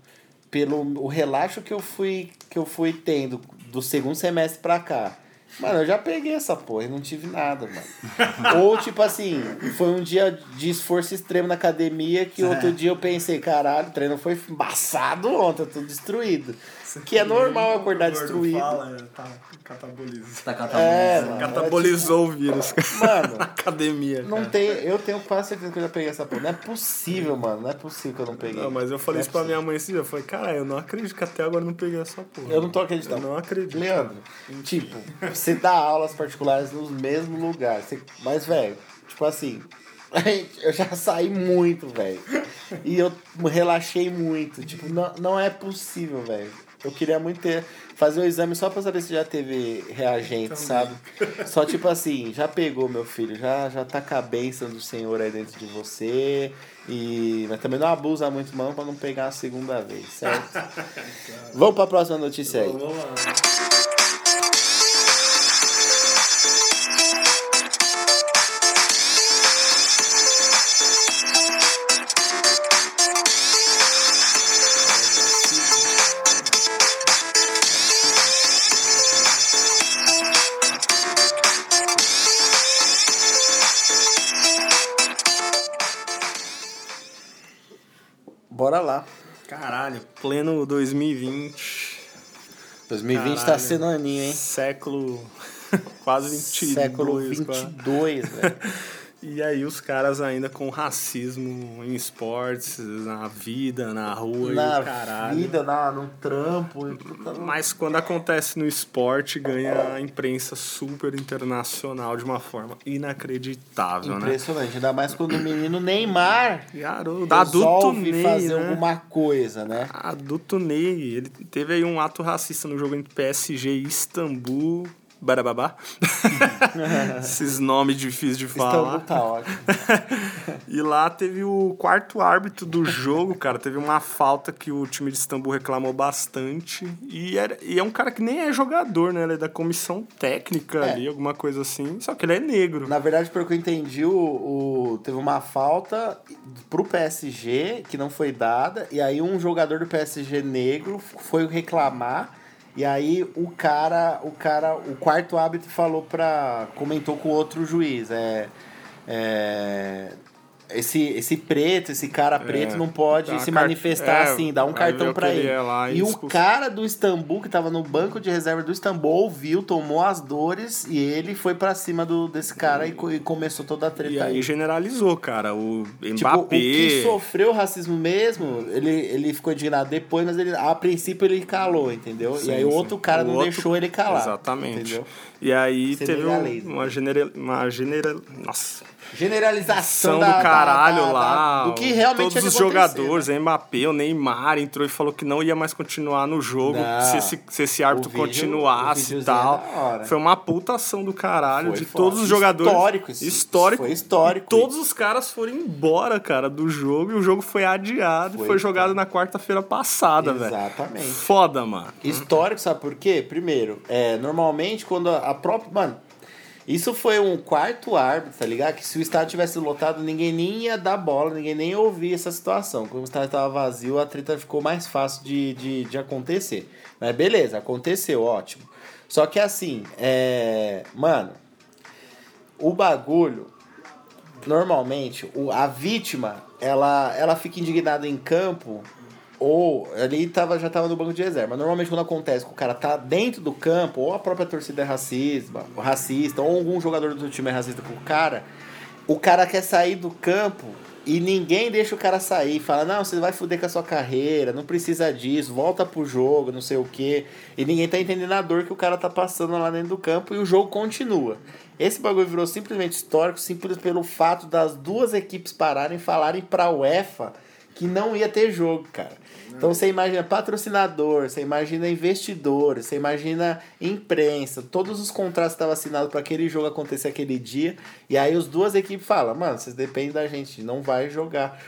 pelo o relaxo que eu fui, que eu fui tendo do segundo semestre pra cá, Mano, eu já peguei essa porra e não tive nada, mano. [LAUGHS] Ou, tipo assim, foi um dia de esforço extremo na academia que outro dia eu pensei, caralho, o treino foi embaçado ontem, eu tô destruído. Que é normal acordar destruído. Fala, tá cataboliza. Tá É, catabolizando. mano. Catabolizou o vírus. Mano, [LAUGHS] Na academia. não tem. Eu tenho quase certeza que eu já peguei essa porra. Não é possível, mano. Não é possível que eu não peguei. Não, mas eu falei Não é isso pra minha mãe esse dia. Eu falei, cara, eu não acredito que até agora eu não peguei essa porra. Eu não tô acreditando. Eu não acredito. Leandro, tipo, você dá aulas particulares nos mesmos lugares. Você... Mas, velho, tipo assim, [LAUGHS] eu já saí muito, velho. E eu relaxei muito. Tipo, não, não é possível, velho. Eu queria muito ter. Fazer o exame só pra saber se já teve reagente, sabe? Só tipo assim, já pegou, meu filho, já, já tá com a bênção do Senhor aí dentro de você. E... Mas também não abusa muito, mão, pra não pegar a segunda vez, certo? [LAUGHS] Vamos pra próxima notícia aí. Vamos lá. Pleno 2020. 2020 tá Caralho. sendo aninho, hein? Século. [LAUGHS] Quase 22. Século quase. 22, velho. [LAUGHS] E aí os caras ainda com racismo em esportes, na vida, na rua e Na o caralho. vida, na, no trampo. e Mas quando acontece no esporte, ganha a imprensa super internacional de uma forma inacreditável, né? Impressionante. Ainda mais quando o menino Neymar Garoto, adulto Ney, fazer né? alguma coisa, né? Adulto Ney, ele teve aí um ato racista no jogo entre PSG e Istambul. Barababá. [LAUGHS] Esses nomes difíceis de falar. Tá ótimo. [LAUGHS] E lá teve o quarto árbitro do jogo, cara. Teve uma falta que o time de Istambul reclamou bastante. E, era, e é um cara que nem é jogador, né? Ele é da comissão técnica É. ali, alguma coisa assim. Só que ele é negro. Na verdade, pelo que eu entendi, o, o- teve uma falta pro PSG que não foi dada. E aí um jogador do PSG negro foi reclamar. E aí o cara, o cara, o quarto árbitro falou pra. comentou com outro juiz. É. é esse, esse preto, esse cara preto É, não pode se manifestar é, assim, dá um cartão que ele é e e o cara do Istambul, que tava no banco de reserva do Istambul, ouviu, tomou as dores e ele foi pra cima do, desse cara e, e começou toda a treta E aí generalizou, cara. O Tipo, Mbappé. o que sofreu racismo mesmo, ele, ele ficou indignado depois, mas ele, a princípio ele calou, entendeu? Sim, e aí o outro cara O não outro- deixou ele calar. Exatamente. Entendeu? E aí teve um- uma general, uma general, nossa, Generalização ação da, do caralho da- da- lá. do que realmente todos os jogadores, né? Mbappé, o Neymar entrou e falou que não ia mais continuar no jogo Não. se esse, se esse árbitro vídeo- continuasse e tal. é. Foi uma puta ação do caralho Foi de foda. todos os jogadores. Histórico isso. Histórico. Foi histórico todos isso. os caras foram embora, cara, do jogo e o jogo foi adiado Foi, e foi jogado cara. na quarta-feira passada, velho. Exatamente. Foda, mano. Histórico, sabe por quê? Primeiro, é, normalmente quando a própria. Mano, isso foi um quarto árbitro, tá ligado? Que se o estádio tivesse lotado, ninguém nem ia dar bola, ninguém nem ia ouvir essa situação. Quando o estádio tava vazio, a treta ficou mais fácil de, de, de acontecer. Mas beleza, aconteceu, ótimo. Só que assim, é. Mano, o bagulho normalmente a vítima ela, ela fica indignada em campo ou ali tava, já tava no banco de reserva. Normalmente quando acontece que o cara tá dentro do campo, ou a própria torcida é racista, ou algum jogador do time é racista com o cara, o cara quer sair do campo e ninguém deixa o cara sair. Fala, não, você vai fuder com a sua carreira, não precisa disso, volta pro jogo, não sei o quê. E ninguém tá entendendo a dor que o cara tá passando lá dentro do campo e o jogo continua. Esse bagulho virou simplesmente histórico, simples pelo fato das duas equipes pararem e falarem pra UEFA que não ia ter jogo, cara. Então você imagina patrocinador, você imagina investidor, você imagina imprensa, todos os contratos estavam assinados para aquele jogo acontecer aquele dia, e aí as duas equipes falam, mano, vocês dependem da gente, não vai jogar.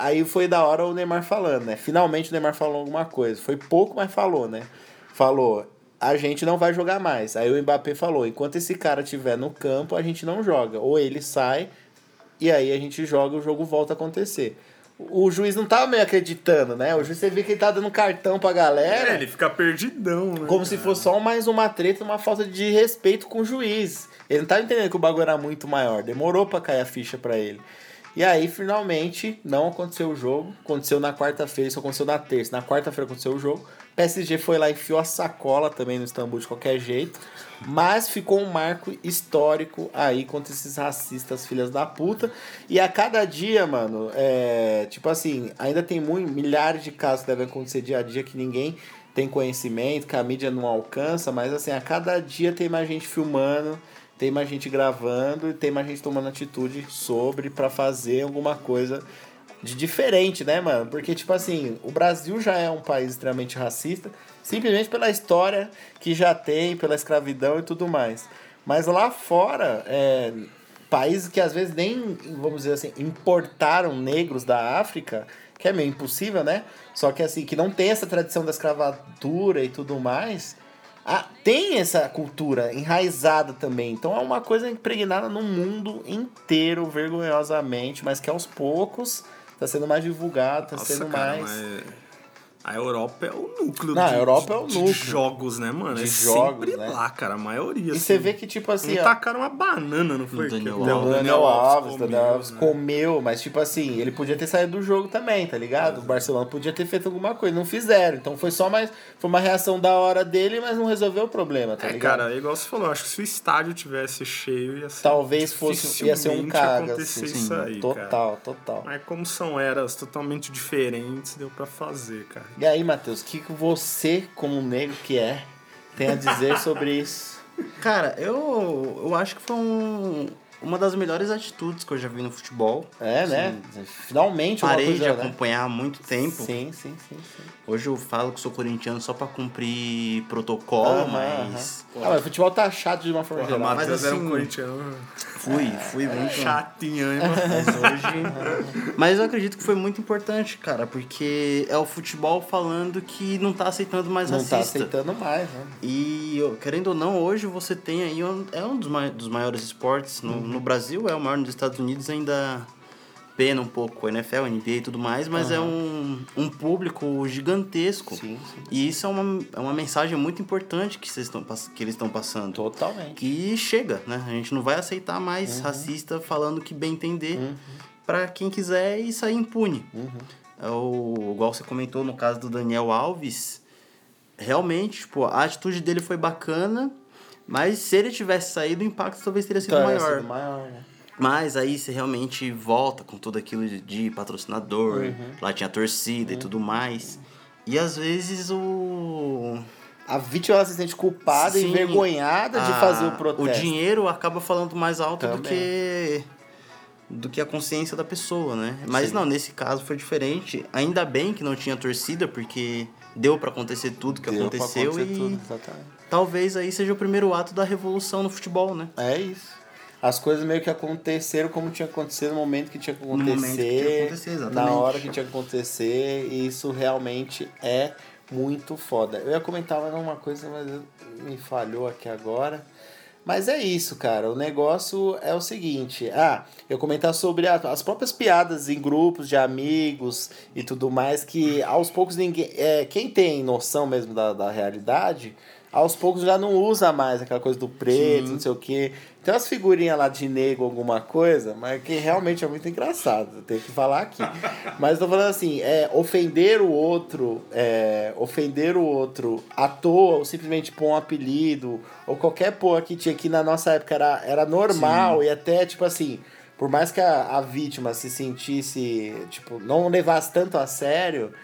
Aí foi da hora o Neymar falando, né? Finalmente o Neymar falou alguma coisa. Foi pouco, mas falou, né? Falou, a gente não vai jogar mais. Aí o Mbappé falou, enquanto esse cara estiver no campo, a gente não joga. Ou ele sai, e aí a gente joga, o jogo volta a acontecer. O juiz não tava meio acreditando, né? O juiz você vê que ele tá dando cartão pra galera. É, ele fica perdidão, né? Como se fosse só mais uma treta, uma falta de respeito com o juiz. Ele não tava entendendo que o bagulho era muito maior. Demorou pra cair a ficha pra ele. E aí, finalmente, não aconteceu o jogo. Aconteceu na quarta-feira, isso aconteceu na terça. Na quarta-feira aconteceu o jogo. PSG foi lá e enfiou a sacola também no Istambul de qualquer jeito. Mas ficou um marco histórico aí contra esses racistas filhas da puta. E a cada dia, mano, é. Tipo assim, ainda tem muito, milhares de casos que devem acontecer dia a dia que ninguém tem conhecimento, que a mídia não alcança, mas assim, a cada dia tem mais gente filmando, tem mais gente gravando e tem mais gente tomando atitude sobre para fazer alguma coisa de diferente, né, mano? Porque, tipo assim, o Brasil já é um país extremamente racista, simplesmente pela história que já tem, pela escravidão e tudo mais. Mas lá fora, é, países que às vezes nem, vamos dizer assim, importaram negros da África, que é meio impossível, né? Só que assim, que não tem essa tradição da escravatura e tudo mais, ah, tem essa cultura enraizada também. Então é uma coisa impregnada no mundo inteiro, vergonhosamente, mas que aos poucos tá sendo mais divulgado, tá Nossa, sendo cara, mais. mas A Europa é o núcleo Não, de, a Europa é o de núcleo. jogos, né, mano? De é jogos, sempre né? lá, cara, a maioria. E assim. você vê que, tipo assim. Ó, tacaram uma banana, não foi? Daniel Que Alves. o Daniel Alves, comeu, Daniel Alves né? comeu, mas tipo assim, ele podia ter saído do jogo também, tá ligado? O Barcelona podia ter feito alguma coisa, não fizeram. Então foi só mais. Foi uma reação da hora dele, mas não resolveu o problema, tá É, ligado? cara, é igual você falou, acho que se o estádio tivesse cheio, ia ser. Talvez fosse. Ia ser um caga. acontecer Assim, isso aí, cara. total, total. Mas como são eras totalmente diferentes, deu pra fazer, cara. E aí, Matheus, o que você, como negro que é, tem a dizer [LAUGHS] sobre isso? Cara, eu, eu acho que foi um, uma das melhores atitudes que eu já vi no futebol. É, né? Finalmente uma Parei coisa, de né? acompanhar há muito tempo. Sim, sim, sim, sim. Hoje eu falo que sou corintiano só pra cumprir protocolo, mas. Ah, mas o futebol tá chato de uma forma Porra, geral. Matheus mas era um assim- corintiano Fui, fui muito. chatinho, hein? [LAUGHS] Mas hoje. Mas eu acredito que foi muito importante, cara, porque é o futebol falando que não tá aceitando mais Não tá racista. aceitando mais, né? E, querendo ou não, hoje você tem aí. um- É um dos, mai- dos maiores esportes. No, no Brasil é o maior, nos Estados Unidos ainda pena um pouco a NFL, a NBA e tudo mais, mas é um, um público gigantesco. Sim, sim. E isso é uma, é uma mensagem muito importante que, vocês estão, que eles estão passando. Totalmente. Que chega, né? A gente não vai aceitar mais Uhum. racista falando que bem entender pra quem quiser e sair impune. Uhum. É o, igual você comentou no caso do Daniel Alves, realmente, tipo, a atitude dele foi bacana, mas se ele tivesse saído, o impacto talvez teria sido Então, maior. sido maior, né? Mas aí você realmente volta com tudo aquilo de, de patrocinador, Uhum. lá tinha torcida e tudo mais. E às vezes o. A vítima se sente culpada e Sim, envergonhada de a- fazer o protesto. O dinheiro acaba falando mais alto do Também. que do que a consciência da pessoa, né? Mas Sim. não, nesse caso foi diferente. Ainda bem que não tinha torcida, porque deu pra acontecer tudo que Deu pra aconteceu acontecer e tudo, exatamente. talvez aí seja o primeiro ato da revolução no futebol, né? É isso. As coisas meio que aconteceram como tinha acontecido no momento que tinha que acontecer. que tinha acontecer. Na hora que tinha que acontecer. E isso realmente é muito foda. Eu ia comentar mais uma coisa, mas me falhou aqui agora. Mas é isso, cara. O negócio é o seguinte. Ah, eu comentar sobre a- as próprias piadas em grupos de amigos e tudo mais, que aos poucos ninguém. É, quem tem noção mesmo da, da realidade, aos poucos já não usa mais aquela coisa do preto, Sim. não sei o quê. Tem umas figurinhas lá de nego, alguma coisa, mas que realmente é muito engraçado. Tenho que falar aqui. mas tô falando assim, é, ofender o outro, é, ofender o outro à toa, ou simplesmente pôr um apelido, ou qualquer porra que tinha aqui na nossa época era, era normal, e até, tipo assim, por mais que a, a vítima se sentisse, tipo, não levasse tanto a sério,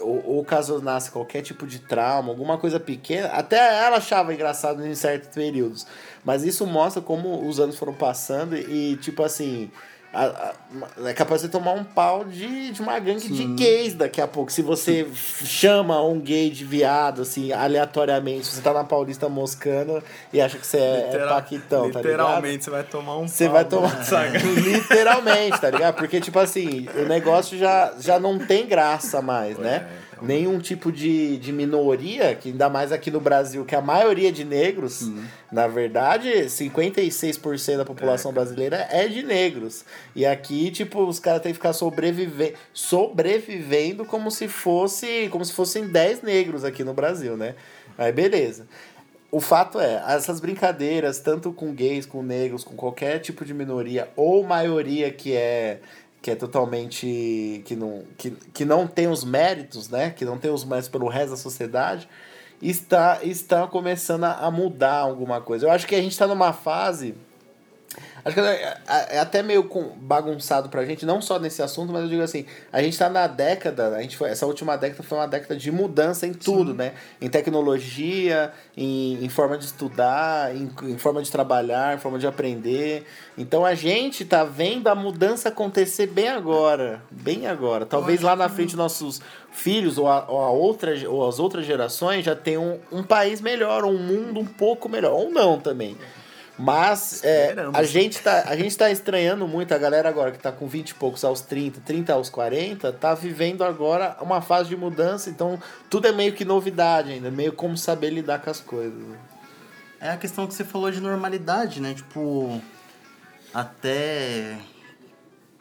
ou, ou caso nasce qualquer tipo de trauma, alguma coisa pequena, até ela achava engraçado em certos períodos. Mas isso mostra como os anos foram passando e, tipo assim. a- a- é capaz de tomar um pau de, de uma gangue de gays daqui a pouco. Se você chama um gay de viado, assim, aleatoriamente, se você tá na Paulista moscando e acha que você é, é Literal- paquitão, tá ligado? Literalmente, você vai tomar um Você pau, vai né? tomar. Saca? [LAUGHS] Literalmente, tá ligado? Porque, tipo assim, o negócio já, já não tem graça mais, né? é. Nenhum tipo de, de minoria, que ainda mais aqui no Brasil, que a maioria de negros, na verdade, 56% da É, população brasileira é de negros. E aqui, tipo, os caras têm que ficar sobreviver, sobrevivendo como se fosse. como se fossem 10 negros aqui no Brasil, né? Aí beleza. O fato é, essas brincadeiras, tanto com gays, com negros, com qualquer tipo de minoria, ou maioria que é que é totalmente que não, que, que não tem os méritos, né? Que não tem os méritos pelo resto da sociedade, está está começando a mudar alguma coisa. Eu acho que a gente está numa fase Acho que é, é, é até meio bagunçado pra gente, não só nesse assunto, mas eu digo assim, a gente tá na década, a gente foi, essa última década foi uma década de mudança em tudo, Sim. né? Em tecnologia, em, em forma de estudar, em, em forma de trabalhar, em forma de aprender. Então a gente tá vendo a mudança acontecer bem agora, bem agora. Talvez lá na frente nossos filhos ou, a, ou, a outra, ou as outras gerações já tenham um, um país melhor, um mundo um pouco melhor, ou não também. Mas é, a, gente tá, a gente tá estranhando muito, a galera agora que tá com 20 e poucos aos 30, 30 aos 40, tá vivendo agora uma fase de mudança, então tudo é meio que novidade ainda, meio como saber lidar com as coisas. É a questão que você falou de normalidade, né? Tipo, até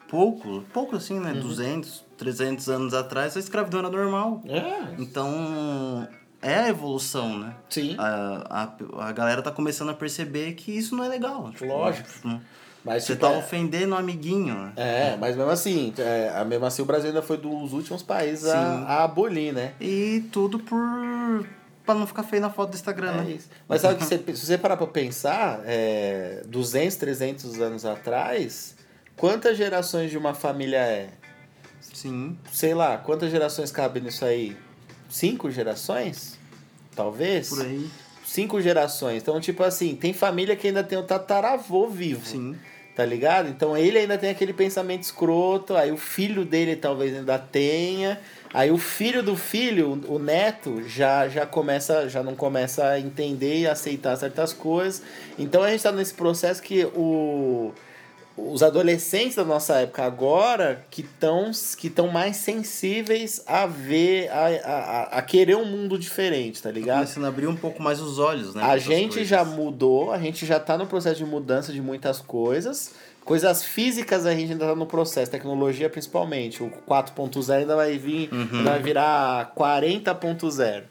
pouco, pouco assim, né? Uhum. 200, 300 anos atrás, a escravidão era normal. É. Então, é a evolução, né? Sim. A, a, a galera tá começando a perceber que isso não é legal. Tipo, Lógico. Né? Mas, Você tipo, tá é... ofendendo o amiguinho. Né? É, mas mesmo assim, é, mesmo assim o Brasil ainda foi dos últimos países a, a, abolir, né? E tudo por pra não ficar feio na foto do Instagram, é né? Isso. Mas sabe que você, se você parar pra pensar, é, 200, 300 anos atrás, quantas gerações de uma família é? Sim. Sei lá, quantas gerações cabem nisso aí? Cinco gerações? Talvez? Por aí. Cinco gerações. Então, tipo assim, tem família que ainda tem o tataravô vivo. Sim. Tá ligado? Então ele ainda tem aquele pensamento escroto, aí o filho dele talvez ainda tenha. Aí o filho do filho, o neto, já, já começa, já não começa a entender e aceitar certas coisas. Então a gente tá nesse processo que o os adolescentes da nossa época agora que estão que mais sensíveis a ver, a, a, a querer um mundo diferente, tá ligado? Começando a abrir um pouco mais os olhos, né? A gente coisas. já mudou, a gente já está no processo de mudança de muitas coisas. Coisas físicas a gente ainda está no processo, tecnologia principalmente. O 4.0 ainda vai vir, uhum. ainda vai virar 40.0.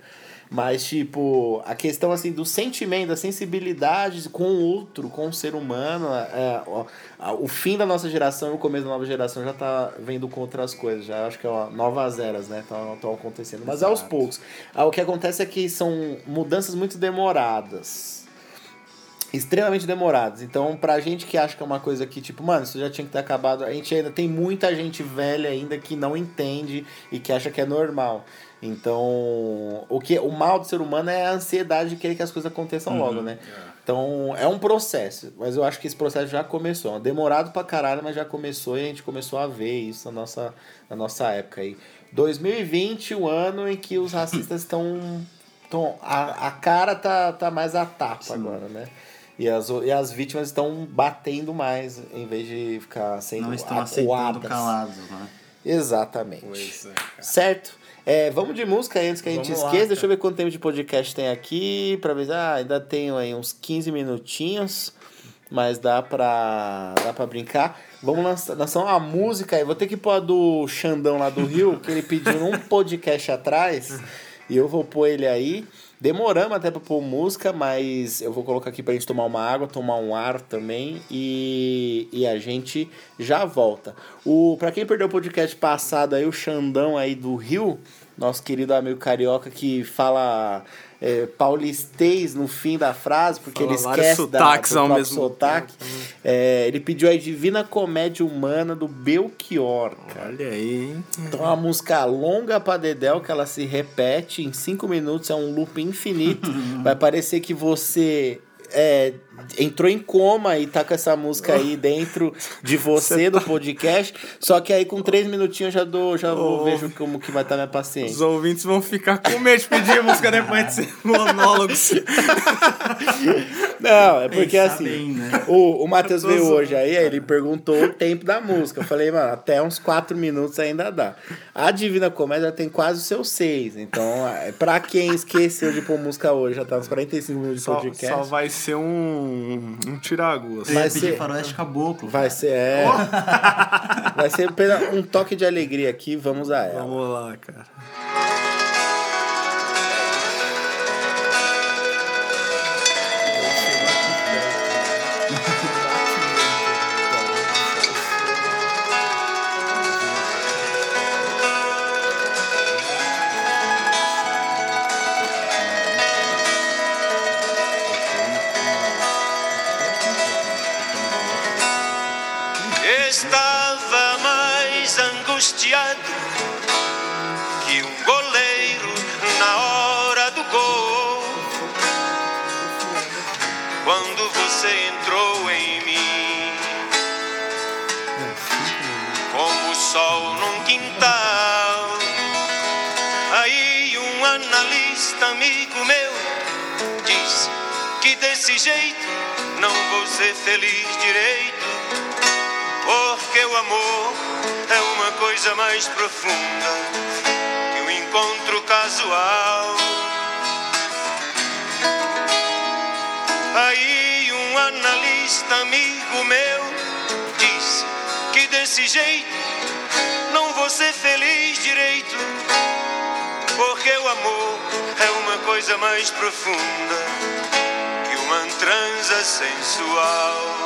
Mas, tipo, a questão, assim, do sentimento, da sensibilidade com o outro, com o ser humano, é, ó, o fim da nossa geração e o começo da nova geração já tá vendo com outras coisas. Já acho que é ó, novas eras, né? Estão acontecendo. Mas Exato. aos poucos. Ah, o que acontece é que são mudanças muito demoradas extremamente demoradas. Então, pra gente que acha que é uma coisa que, tipo, mano, isso já tinha que ter acabado, a gente ainda tem muita gente velha ainda que não entende e que acha que é normal. Então, o que o mal do ser humano é a ansiedade de querer que as coisas aconteçam uhum, logo, né? É. Então, é um processo, mas eu acho que esse processo já começou. Demorado pra caralho, mas já começou e a gente começou a ver isso na nossa, na nossa época aí. 2020, o ano em que os racistas estão. A, a cara tá, tá mais a tapa Sim. agora, né? E as, e as vítimas estão batendo mais em vez de ficar sendo Não estão aceitando calados, né? Exatamente. É, certo? É, vamos de música aí antes que a gente vamos esqueça. Lá, Deixa eu ver quanto tempo de podcast tem aqui. Pra ver. Ah, ainda tenho aí uns 15 minutinhos. Mas dá pra, dá pra brincar. Vamos lançar, lançar uma música aí. Vou ter que pôr a do Xandão lá do Rio, que ele pediu num [LAUGHS] podcast atrás. E eu vou pôr ele aí. Demoramos até pra pôr música, mas eu vou colocar aqui pra gente tomar uma água, tomar um ar também e, e a gente já volta. O, pra quem perdeu o podcast passado aí, o Xandão aí do Rio, nosso querido amigo carioca que fala é, paulistês no fim da frase, porque Fala ele esquece da, do ao mesmo sotaque. É, ele pediu a Divina Comédia Humana do Belchior. Cara. Olha aí. Então é uma música longa pra Dedel, que ela se repete em cinco minutos, é um loop infinito. [LAUGHS] Vai parecer que você é, entrou em coma e tá com essa música aí dentro de você, do tá... podcast. Só que aí com três minutinhos já dou, já oh. vejo como que vai estar tá minha paciência. Os ouvintes vão ficar com medo de pedir a música depois de ser monólogo. Não, é porque assim, bem, né? o, o Matheus veio hoje aí, aí ele perguntou o tempo da música. Eu falei, mano, até uns quatro minutos ainda dá. A Divina Comédia tem quase os seus seis. Então, é, pra quem esqueceu de pôr música hoje, já tá uns 45 minutos de podcast. Só vai ser um um, um tiragosto. Eu ia Vai ser- faroeste caboclo. Vai ser, é. Vai ser um toque de alegria aqui, vamos a ela. Vamos lá, cara. Você entrou em mim, como o sol num quintal. Aí um analista amigo meu disse que desse jeito não vou ser feliz direito. Porque o amor é uma coisa mais profunda que um encontro casual. Aí analista amigo meu disse que desse jeito não vou ser feliz direito. Porque o amor é uma coisa mais profunda que uma transa sensual.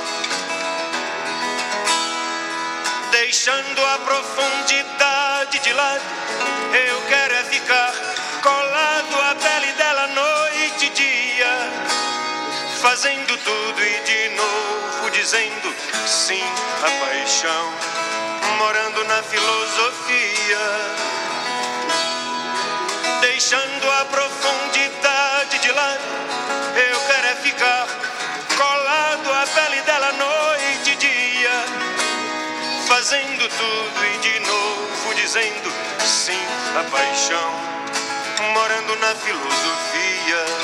deixando a profundidade de lado. Eu quero é ficar colado à pele fazendo tudo e de novo dizendo sim à paixão, morando na filosofia, deixando a profundidade de lado. Eu quero é ficar colado à pele dela noite e dia fazendo tudo e de novo dizendo sim à paixão, morando na filosofia.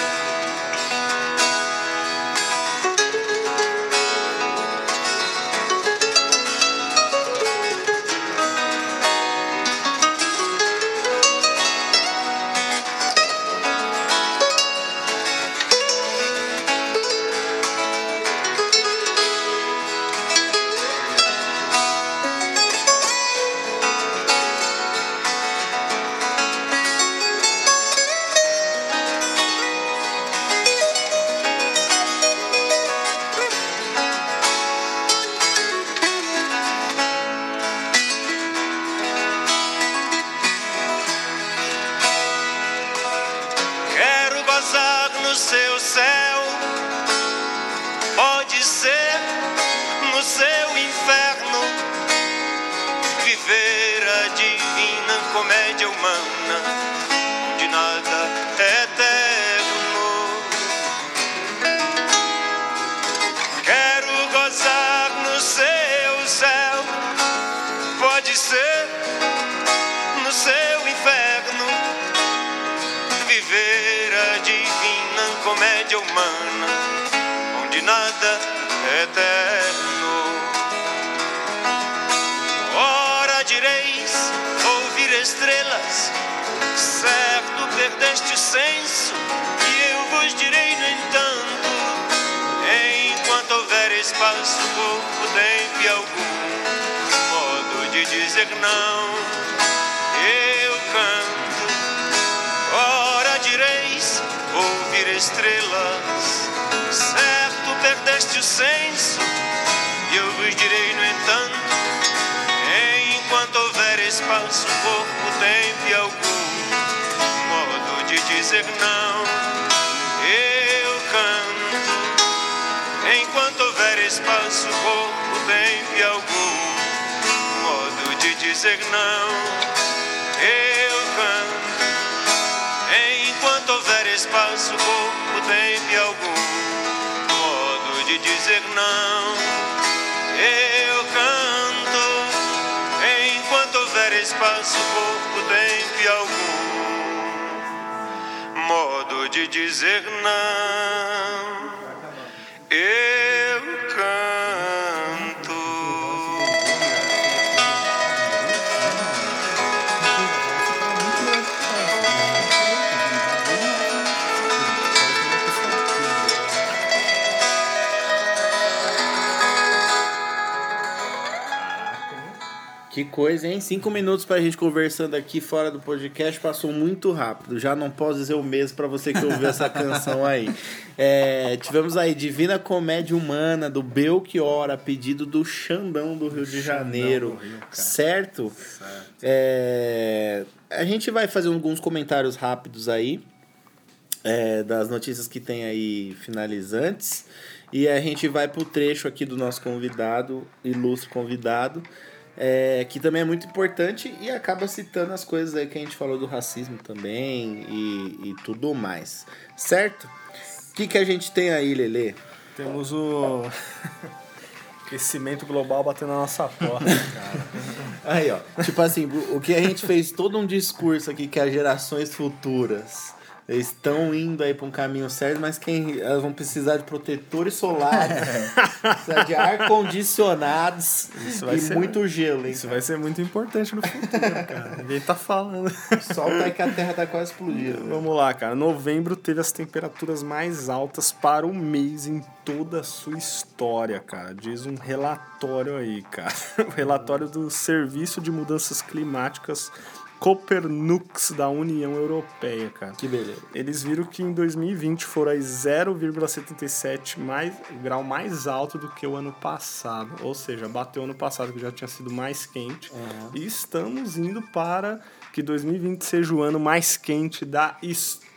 Modo de dizer não, eu Que coisa, hein? Cinco minutos pra gente conversando aqui fora do podcast passou muito rápido. Já não posso dizer o mesmo pra você que ouviu essa canção aí. [LAUGHS] É, tivemos aí Divina Comédia Humana, do Belchior, a pedido do Xandão do Rio de Janeiro. Rio, cara. certo? É, a gente vai fazer alguns comentários rápidos aí é, das notícias que tem aí finalizantes. E a gente vai pro trecho aqui do nosso convidado, ilustre convidado, é, que também é muito importante e acaba citando as coisas aí que a gente falou do racismo também e, e tudo mais. Certo? O que, que a gente tem aí, Lelê? Temos o [LAUGHS] aquecimento global batendo na nossa porta, [LAUGHS] cara. Aí, ó. Tipo assim, o que a gente fez todo um discurso aqui que as gerações futuras estão indo aí para um caminho certo, mas quem elas vão precisar de protetores solares, [LAUGHS] precisar de ar condicionados Isso vai e ser- muito gelo, hein? Isso vai ser muito importante no futuro, cara. Ninguém tá falando. Solta aí que a Terra tá quase explodindo. Vamos lá, cara. Novembro teve as temperaturas mais altas para o mês em toda a sua história, cara. Diz um relatório aí, cara. [LAUGHS] O relatório do Serviço de Mudanças Climáticas Copernux da União Europeia, cara. Que beleza. Eles viram que em 2020 foram aí 0,77 mais, grau mais alto do que o ano passado. Ou seja, bateu ano passado que já tinha sido mais quente. E estamos indo para que 2020 seja o ano mais quente da história,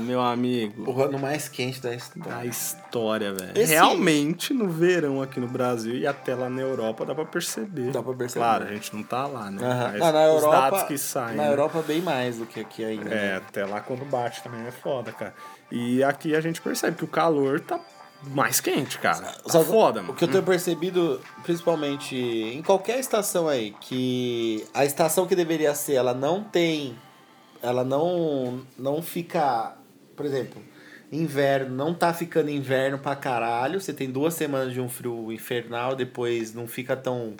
meu amigo. O ano mais quente da história. Da história, velho. Esse- Realmente, no verão aqui no Brasil e até lá na Europa, dá pra perceber. Dá pra perceber. Claro, a gente não tá lá, né? Mas Ah, na os Europa, dados que saem. na né? Europa bem mais do que aqui ainda. É, até lá quando bate também é foda, cara. E aqui a gente percebe que o calor tá mais quente, cara. Tá Só- foda, O mano. que eu tenho percebido, principalmente em qualquer estação aí, que a estação que deveria ser, ela não tem. Ela não, não fica. Por exemplo, inverno, não tá ficando inverno pra caralho. Você tem duas semanas de um frio infernal, depois não fica tão,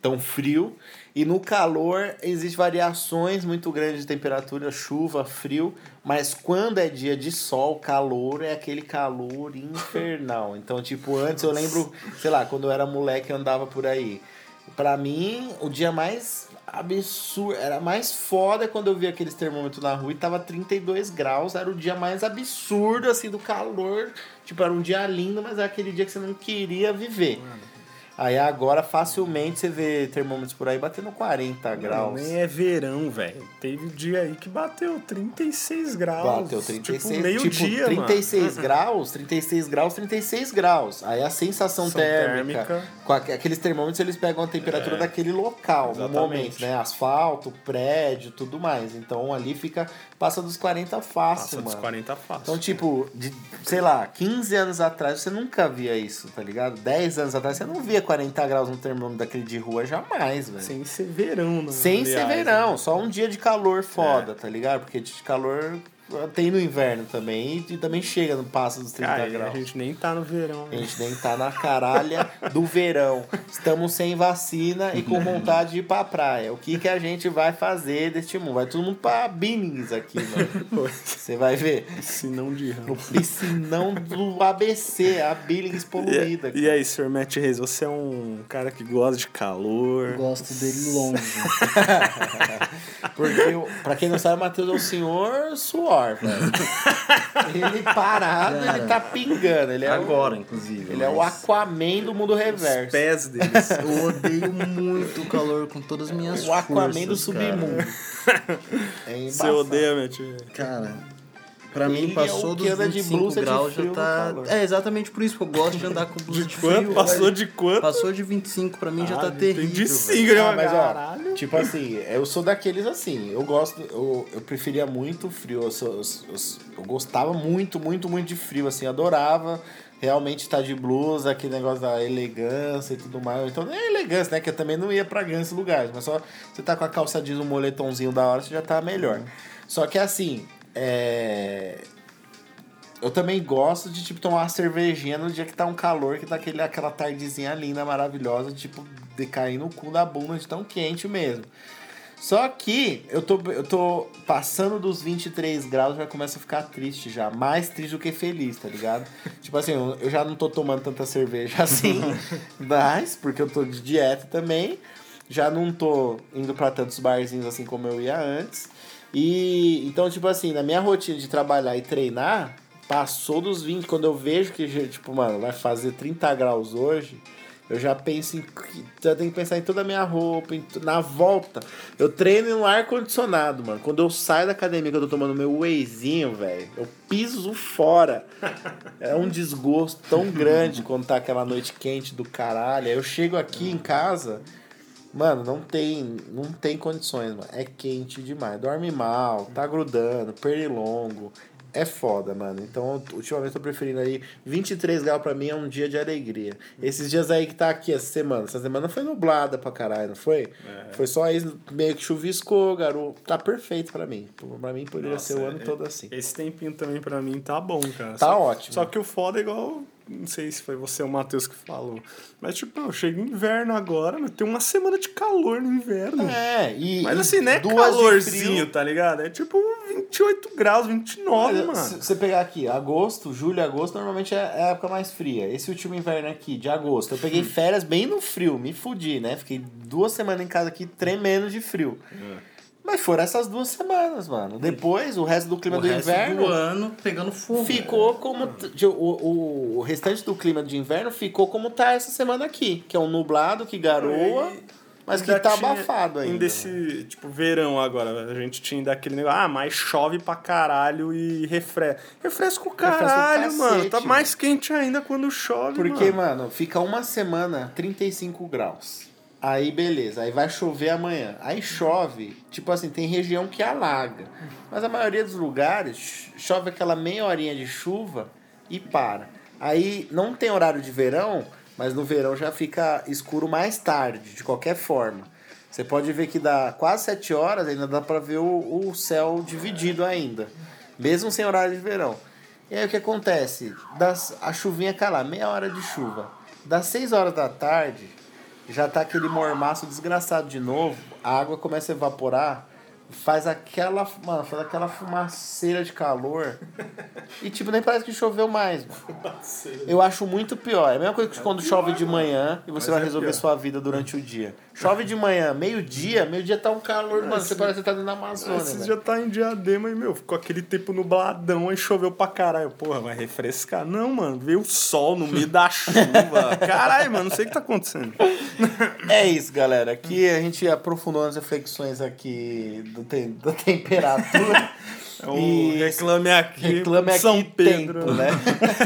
tão frio. E no calor, existem variações muito grandes de temperatura, chuva, frio, mas quando é dia de sol, calor, é aquele calor infernal. Então, tipo, antes eu lembro, sei lá, quando eu era moleque eu andava por aí. Pra mim, o dia mais absurdo, era mais foda quando eu via aqueles termômetros na rua e tava 32 graus, era o dia mais absurdo, assim, do calor. Tipo, era um dia lindo, mas era aquele dia que você não queria viver. Aí agora, facilmente, você vê termômetros por aí batendo 40 Não, graus. nem é verão, velho. Teve dia aí que bateu 36 graus. Bateu 36, Tipo, meio tipo, dia, 36 graus, 36 graus, 36 graus. Aí a sensação térmica, térmica. com aque- aqueles termômetros, eles pegam a temperatura É. daquele local, no Exatamente. momento, né? Asfalto, prédio, tudo mais. Então ali fica, passa dos 40 fácil, Passa mano. dos 40 fácil. Então, tipo, de, sei lá, 15 anos atrás você nunca via isso, tá ligado? 10 anos atrás você não via 40 graus no termômetro daquele de rua jamais, velho. Sem ser verão, né? Sem ser aliás, verão, né? só um dia de calor foda, É. tá ligado? Porque de calor tem no inverno também e também chega no passo dos 30 Cara, graus. a gente nem tá no verão. A né? gente nem tá na caralha do verão. Estamos sem vacina e com vontade de ir pra praia. O que, que a gente vai fazer deste mundo? Vai todo mundo pra Billings aqui, mano. [LAUGHS] Você vai ver. Se não de No ramo. piscinão do ABC, a Billings poluída. E, e aí, Sr. Matt Reis, você é um cara que gosta de calor. Gosto dele longe. [LAUGHS] Porque, pra quem não sabe, o Matheus é o senhor suor, velho. [LAUGHS] Ele parado, Cara. ele tá pingando. Ele é Agora, O, inclusive. ele é o Aquaman do mundo reverso. Pés deles. Eu odeio muito o calor com todas as minhas O Aquaman do forças, cara. submundo. [LAUGHS] É Você odeia, Matt Reis? Cara, pra Ele mim é passou o dos que anda de 25 blusa de graus frio já tá... É exatamente por isso que eu gosto de andar com blusa de, De frio. quanto? Passou velho. de quanto? Passou de 25 pra mim já tá Ah, terrível. entendi velho. sim, né? Ah, mas ó, caralho. tipo assim, eu sou daqueles assim, eu gosto, eu, eu preferia muito frio, eu, sou- eu, eu, eu gostava muito, muito, muito de frio, assim, adorava realmente estar de blusa, aquele negócio da elegância e tudo mais, então nem elegância, né, que eu também não ia pra grandes lugares, mas só você tá com a calça jeans, um moletomzinho da hora, você já tá melhor. Só que assim, é... Eu também gosto de, tipo, tomar uma cervejinha no dia que tá um calor, que tá aquele, aquela tardezinha linda, maravilhosa, tipo, de cair no cu da bunda de tão quente mesmo. Só que eu tô, eu tô passando dos 23 graus, já começa a ficar triste já. Mais triste do que feliz, tá ligado? [LAUGHS] tipo assim, eu, eu já não tô tomando tanta cerveja assim, [LAUGHS] mas, porque eu tô de dieta também. Já não tô indo pra tantos barzinhos assim como eu ia antes. E então, tipo assim, na minha rotina de trabalhar e treinar, passou dos 20. Quando eu vejo que, tipo, mano, vai fazer 30 graus hoje, eu já penso em. Já tenho que pensar em toda a minha roupa, em na volta. Eu treino no ar-condicionado, mano. Quando eu saio da academia, que eu tô tomando meu wheyzinho, velho, eu piso fora. É um desgosto tão [LAUGHS] grande quando tá aquela noite quente do caralho. Aí eu chego aqui em casa. Mano, não tem, não tem condições, mano. É quente demais. Dorme mal, tá grudando, pernilongo. É foda, mano. Então, ultimamente eu tô preferindo aí. 23 graus pra mim é um dia de alegria. Esses dias aí que tá aqui essa semana. Essa semana foi nublada pra caralho, não foi? Foi só aí, meio que chuviscou, garoto. Tá perfeito pra mim. Pra mim poderia Nossa, ser o ano é- todo assim. Esse tempinho também pra mim tá bom, cara. Tá Só- ótimo. Só que o foda é igual. Não sei se foi você ou o Matheus que falou. Mas, tipo, eu chego inverno agora, mas tem uma semana de calor no inverno. É, e. Mas assim, não é de calorzinho, tá ligado? É tipo 28 graus, 29, Olha, mano. Se você pegar aqui, agosto, julho agosto, normalmente é é a época mais fria. Esse último inverno aqui, de agosto, eu Hum. peguei férias bem no frio, me fudi, né? Fiquei duas semanas em casa aqui tremendo de frio. É. Mas foram essas duas semanas, mano. Depois, o resto do clima O do resto inverno do ano pegando fogo. ficou como. t- de- O, o, o restante do clima de inverno ficou como tá essa semana aqui, que é um nublado que garoa, mas que tá tinha- abafado ainda. Ainda esse, tipo, verão agora, a gente tinha daquele negócio, ah, mas chove pra caralho e refresca. Refresca o caralho, cacete, mano. Tá mais quente ainda quando chove, Porque, mano. mano, fica uma semana 35 graus. Aí beleza, aí vai chover amanhã. Aí chove, tipo assim, tem região que alaga. Mas a maioria dos lugares ch- chove aquela meia horinha de chuva e para. Aí não tem horário de verão, mas no verão já fica escuro mais tarde, de qualquer forma. Você pode ver que dá quase 7 horas, ainda dá pra ver o, o céu dividido ainda. Mesmo sem horário de verão. E aí o que acontece? Das, a chuvinha cai lá, meia hora de chuva. Das 6 horas da tarde, já tá aquele mormaço desgraçado de novo, a água começa a evaporar, faz aquela, mano, faz aquela fumaceira de calor. E tipo, nem parece que choveu mais, mano. Eu acho muito pior. É a mesma coisa que quando chove de manhã e você vai é resolver pior. sua vida durante o dia. Chove de manhã, meio-dia, meio-dia tá um calor, mano. Você parece que tá dentro da Amazônia. Velho. já tá em diadema e, meu, ficou aquele tempo nubladão, aí choveu pra caralho. Porra, vai refrescar. Não, mano, veio o sol no meio da chuva. [LAUGHS] Caralho, mano, não sei o que tá acontecendo. É isso, galera. Aqui a gente aprofundou nas reflexões aqui do tem- da temperatura. O [LAUGHS] E reclame aqui, Reclame aqui São Pedro. tempo, né?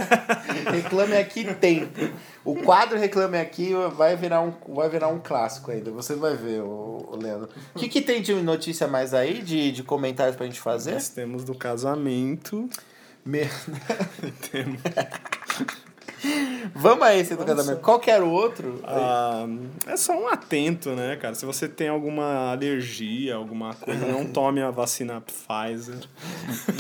[LAUGHS] reclame aqui tempo. O quadro Reclame Aqui vai virar um, vai virar um clássico ainda. Você vai ver, o, Leandro. O que, que tem de notícia mais aí, de, de comentários pra gente fazer? Nós temos do casamento. Me- [LAUGHS] Temos Vamos a esse do casamento. Qual que era o outro? Ah, é só um atento, né, cara? Se você tem alguma alergia, alguma coisa, não tome a vacina Pfizer.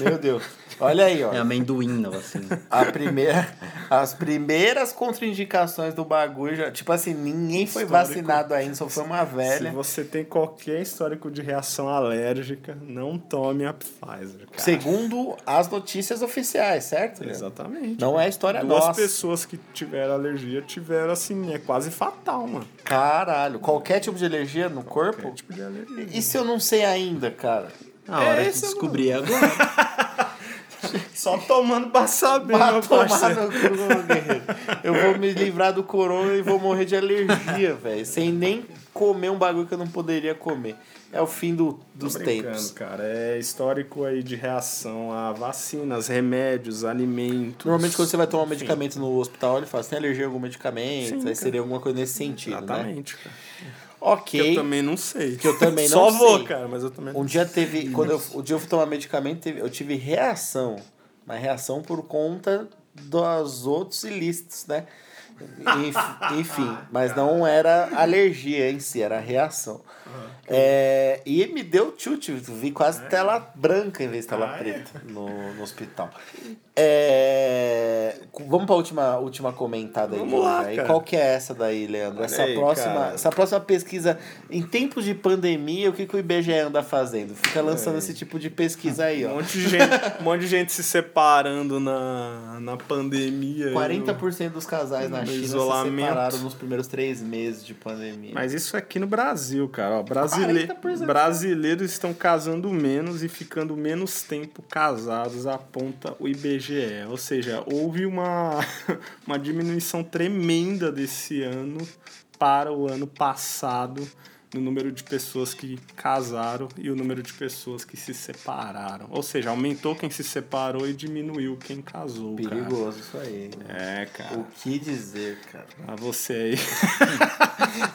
Meu Deus. Olha aí, ó. É amendoim na vacina. A primeira, as primeiras contraindicações do bagulho, já, tipo assim, ninguém foi Histórico. vacinado ainda, só foi uma Se velha. você tem qualquer histórico de reação alérgica, não tome a Pfizer. Cara. Segundo as notícias oficiais, certo? Exatamente. Não é história Duas nossa. pessoas que tiveram alergia tiveram assim, é quase fatal, mano. Caralho, qualquer tipo de alergia no corpo? Qualquer tipo de alergia. E se eu não sei ainda, cara? A hora de é o- descobrir agora. [LAUGHS] [LAUGHS] Só tomando pra saber, Pra meu tomar parceiro. no cu, guerreiro. Eu vou me livrar do corona e vou morrer de alergia, velho. Sem nem comer um bagulho que eu não poderia comer. É o fim do, dos tempos. cara. É histórico aí de reação a vacinas, remédios, alimentos. Normalmente quando você vai tomar um medicamento no hospital, ele fala, você tem alergia a algum medicamento? Sim, aí cara. seria alguma coisa nesse sentido, né? Exatamente, cara. Ok. Que eu também não sei. Que eu também [LAUGHS] não Só vou, sei. cara, mas eu também Um dia teve. Quando eu, o dia eu fui tomar medicamento, teve- eu tive reação. Mas reação por conta dos outros ilícitos, né? Enf- [LAUGHS] Enfim, mas não era alergia em si, era reação. É, e me deu chute, vi quase tela branca em vez de tela Ah, é? preta no, no hospital. É, vamos para a última, última comentada aí. Vamos lá, cara. Qual que é essa daí, Leandro? Essa, aí, próxima, cara. essa próxima pesquisa, em tempos de pandemia, o que, que o IBGE anda fazendo? Fica lançando esse tipo de pesquisa aí, Um ó. monte de gente, um monte de gente se separando na, na pandemia. 40% dos casais na China isolamento. se separaram nos primeiros três meses de pandemia. Mas isso aqui no Brasil, cara. Ó, brasile... 40%. Brasileiros estão casando menos e ficando menos tempo casados, aponta o IBGE. Ou seja, houve uma, [LAUGHS] uma diminuição tremenda desse ano para o ano passado no número de pessoas que casaram e o número de pessoas que se separaram. Ou seja, aumentou quem se separou e diminuiu quem casou, cara. Perigoso isso aí. É, cara. O que dizer, cara? A você aí.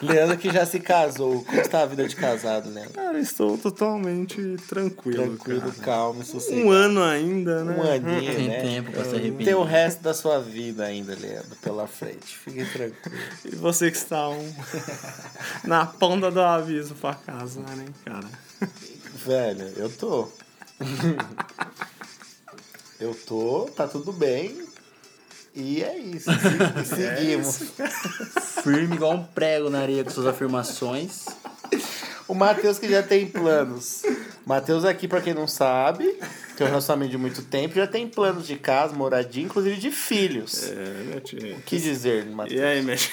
[LAUGHS] Leandro que já se casou. Como está a vida de casado, né? Cara, estou totalmente tranquilo, Tranquilo, cara. calmo, sossegado. Um ano ainda, né? Um aninho, Tem né? tempo pra se arrepender. Tem o resto da sua vida ainda, Leandro, pela frente. Fique tranquilo. E você que está um... [LAUGHS] na ponta do aviso pra casar, né, cara? Velho, eu tô. eu tô, tá tudo bem. E é isso. se- [LAUGHS] Seguimos. Firme igual um prego na areia com suas afirmações. O Matheus que já tem planos. Matheus aqui, pra quem não sabe, tem um relacionamento de muito tempo, já tem planos de casa, moradia, inclusive de filhos. É, né, tio? O que dizer, Matheus? E aí, mexe?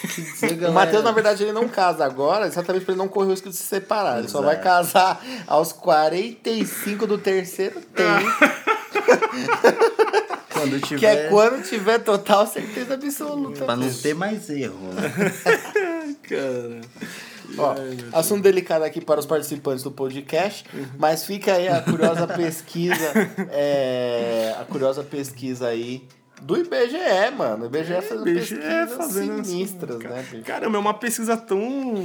O Matheus, na verdade, ele não casa agora, exatamente pra ele não correr o risco de se separar. Ele só vai casar aos 45 do terceiro tempo, [LAUGHS] Quando tiver. que é quando tiver total certeza absoluta. Pra não ter mais erro, né? [LAUGHS] Cara. Ó, assunto delicado aqui para os participantes do podcast, mas fica aí a curiosa [LAUGHS] pesquisa, é, a curiosa pesquisa aí do IBGE, mano. O IBGE fazendo IBGE pesquisas fazendo sinistras, assim, né? bicho? Caramba, é uma pesquisa tão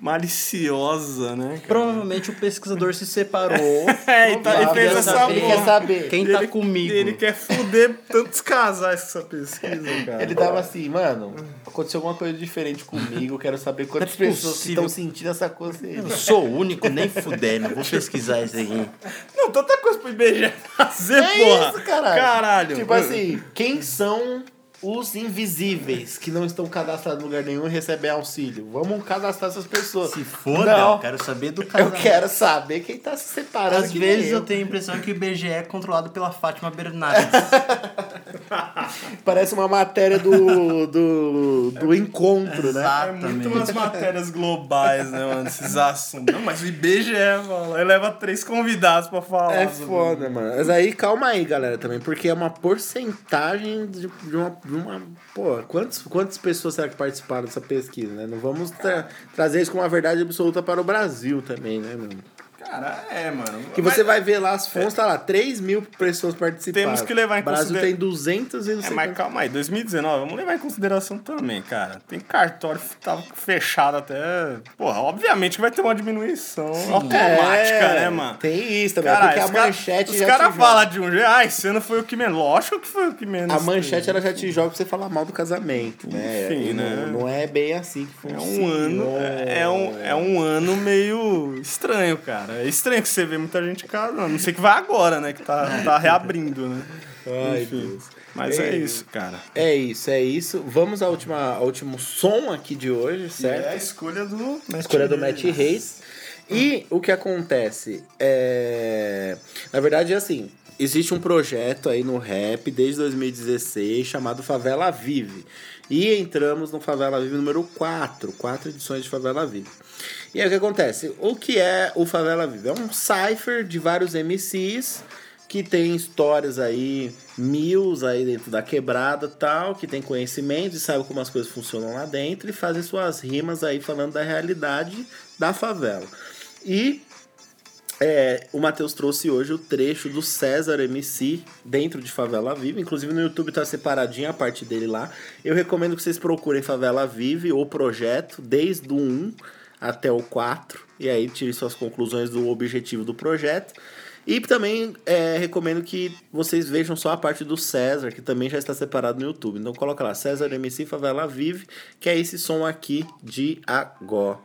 maliciosa, né? cara? Provavelmente o pesquisador se separou. [LAUGHS] É, e, tá, e Ele fez quer essa saber, ele quer saber. Quem tá comigo? Ele quer foder tantos casais com essa pesquisa, [LAUGHS] cara. Ele tava assim, mano, aconteceu alguma coisa diferente comigo, quero saber quantas é pessoas estão sentindo essa coisa aí. Eu sou o único, nem fudendo. Vou pesquisar isso aí. Não, tanta coisa pro IBGE fazer, É porra. isso, caralho. Caralho. Tipo assim, quem são os invisíveis que não estão cadastrados em lugar nenhum e recebem auxílio? Vamos cadastrar essas pessoas. Se foda, Não. eu quero saber do Eu casamento. quero saber quem tá se separando. Às que nem vezes eu tenho a impressão que o IBGE é controlado pela Fátima Bernardes. [LAUGHS] Parece uma matéria do, do, do encontro, né? É muito umas matérias globais, né, mano? Esses assuntos. Não, mas o IBGE, mano, ele leva três convidados pra falar. É foda, mano. Mas aí, calma aí, galera, também, porque é uma porcentagem de, de uma, de uma. Pô, quantos, quantas pessoas será que participaram dessa pesquisa, né? Não vamos tra- trazer isso como uma verdade absoluta para o Brasil também, né, mano? Cara, é, mano. Que Mas- você vai ver lá as fontes, tá lá, 3 mil pessoas participaram. Temos que levar em O Brasil tem 200 e não É, sei mas quantos. calma aí, 2019, vamos levar em consideração também, cara. Tem cartório que tava fechado até. Porra, obviamente que vai ter uma diminuição automática, É, né, mano? Tem isso também, Caralho, porque a os cara- manchete Os já caras falam de um jeito, ah, esse ano foi o que menos. Lógico que foi o que menos. A manchete ela já te joga pra você falar mal do casamento, né? Enfim, E não, né? não é bem assim que É funciona. um ano. É, é um, é um ano meio estranho, cara. É estranho que você vê muita gente casando. Não sei que vai agora, né? Que tá, tá reabrindo, né? Ai, Enfim. Deus. Mas é Ei. isso, cara. É isso, é isso. Vamos ao, última, ao último som aqui de hoje, certo? É a escolha do. A escolha do Matt Reis. E o que acontece? É... Na verdade, é assim. Existe um projeto aí no rap desde 2016 chamado Favela Vive. E entramos no Favela Vive número 4. Quatro edições de Favela Vive. E aí o que acontece? O que é o Favela Vive? É um cipher de vários MCs que tem histórias aí, mil aí dentro da quebrada tal, que tem conhecimento e sabe como as coisas funcionam lá dentro e fazem suas rimas aí falando da realidade da favela. E é, o Matheus trouxe hoje o trecho do César MC dentro de Favela Vive. Inclusive no YouTube tá separadinho a parte dele lá. Eu recomendo que vocês procurem Favela Vive, o projeto, desde o 1 até o 4. E aí tirem suas conclusões do objetivo do projeto. E também é, recomendo que vocês vejam só a parte do César, que também já está separado no YouTube. Então coloca lá, César MC Favela Vive, que é esse som aqui de agora.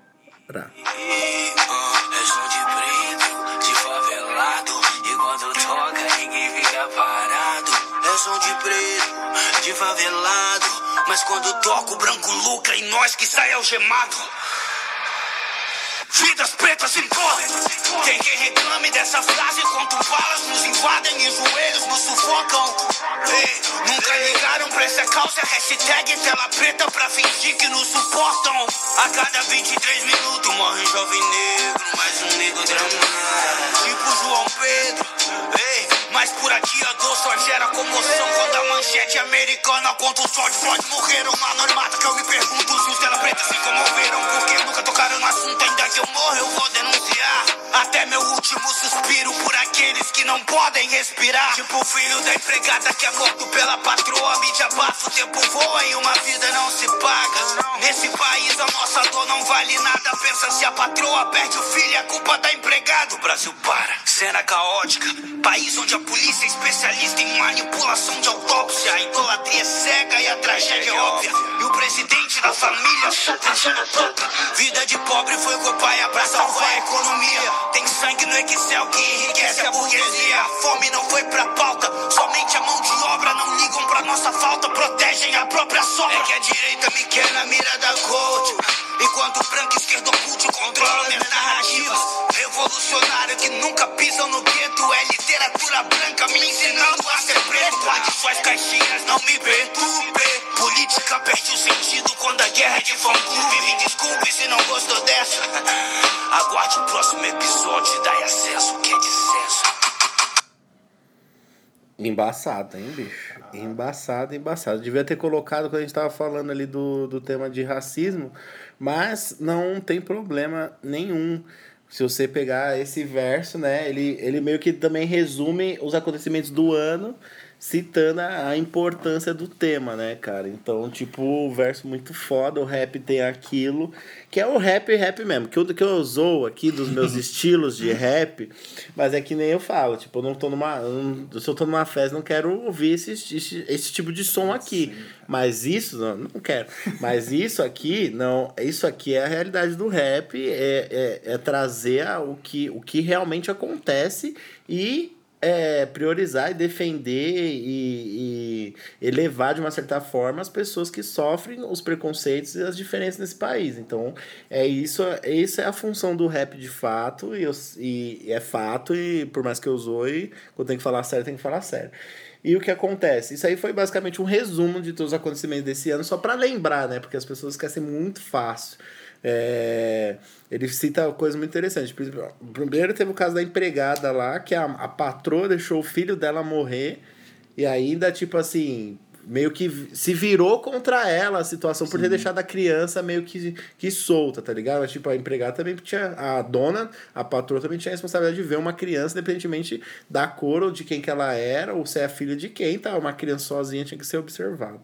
De favelado. Mas quando toca, o branco lucra e nós que sai algemado. Vidas pretas importam. Tem quem reclame dessa frase enquanto balas nos invadem e joelhos nos sufocam. Ei, nunca ligaram pra essa calça, hashtag tela preta pra fingir que nos suportam. A cada 23 minutos morre um jovem negro, mais um negro dramático. Tipo João Pedro. Mas por a dor só gera comoção quando a manchete americana conta o George Floyd morreram. Um anonimato que eu me pergunto se os tela preta se comoveram. Porque nunca tocaram no assunto, ainda que eu morra eu vou denunciar. Até meu último suspiro por aqueles que não podem respirar. Tipo o filho da empregada que é morto pela patroa. Mídia abafa, o tempo voa e uma vida não se paga. Nesse país a nossa dor não vale nada. Pensa se a patroa perde o filho, é culpa da empregada. O Brasil para. Cena caótica. País onde a polícia é especialista em manipulação de autópsia. A idolatria é cega e a tragédia é óbvia. E o presidente da família só pensando própria. Vida de pobre foi com o pai pra salvar a economia. Tem sangue no Excel que enriquece a burguesia. A fome não foi pra pauta. Somente a mão de obra não ligam pra nossa falta. Protegem a própria sombra. É que a direita me quer na mira da coach. Enquanto o branco e esquerdo oculto controlam minhas narrativas. Revolucionário que nunca pisam no gueto. É literatura branca me ensinando a ser preto. Suas caixinhas, não me perturbe. Política de fã clube. Me desculpe se não gostou dessa. [LAUGHS] Aguarde o próximo episódio dai acesso que é. Embaçado, hein, bicho? Embaçado, embaçado. Devia ter colocado quando a gente tava falando ali do, do tema de racismo, mas não tem problema nenhum. Se você pegar esse verso, né, ele, ele meio que também resume os acontecimentos do ano, citando a importância do tema, né, cara? Então, tipo, o verso muito foda, o rap tem aquilo, que é o rap rap mesmo, que eu, que eu zoo aqui dos meus [LAUGHS] estilos de rap, mas é que nem eu falo, tipo, eu não tô numa. eu não- se eu tô numa festa, não quero ouvir esse, esse, esse tipo de som aqui. Mas isso, não, não quero. Mas isso aqui, não. Isso aqui é a realidade do rap, é, é, é trazer o que, o que realmente acontece e é, priorizar e defender e, e elevar de uma certa forma as pessoas que sofrem os preconceitos e as diferenças nesse país. Então, é isso, é isso é a função do rap de fato, e, eu, e é fato, e por mais que eu zoe, quando tem que falar sério, tem que falar sério. E o que acontece? Isso aí foi basicamente um resumo de todos os acontecimentos desse ano, só para lembrar, né? Porque as pessoas esquecem muito fácil. É, ele cita coisas muito interessantes. Primeiro teve o caso da empregada lá, que a, a patroa deixou o filho dela morrer, e ainda, tipo assim, meio que se virou contra ela a situação por ter deixado a criança meio que, que solta, tá ligado? Mas, tipo, a empregada também tinha. A dona, a patroa também tinha a responsabilidade de ver uma criança, independentemente da cor ou de quem que ela era, ou se é filha de quem, tá? Uma criança sozinha tinha que ser observada.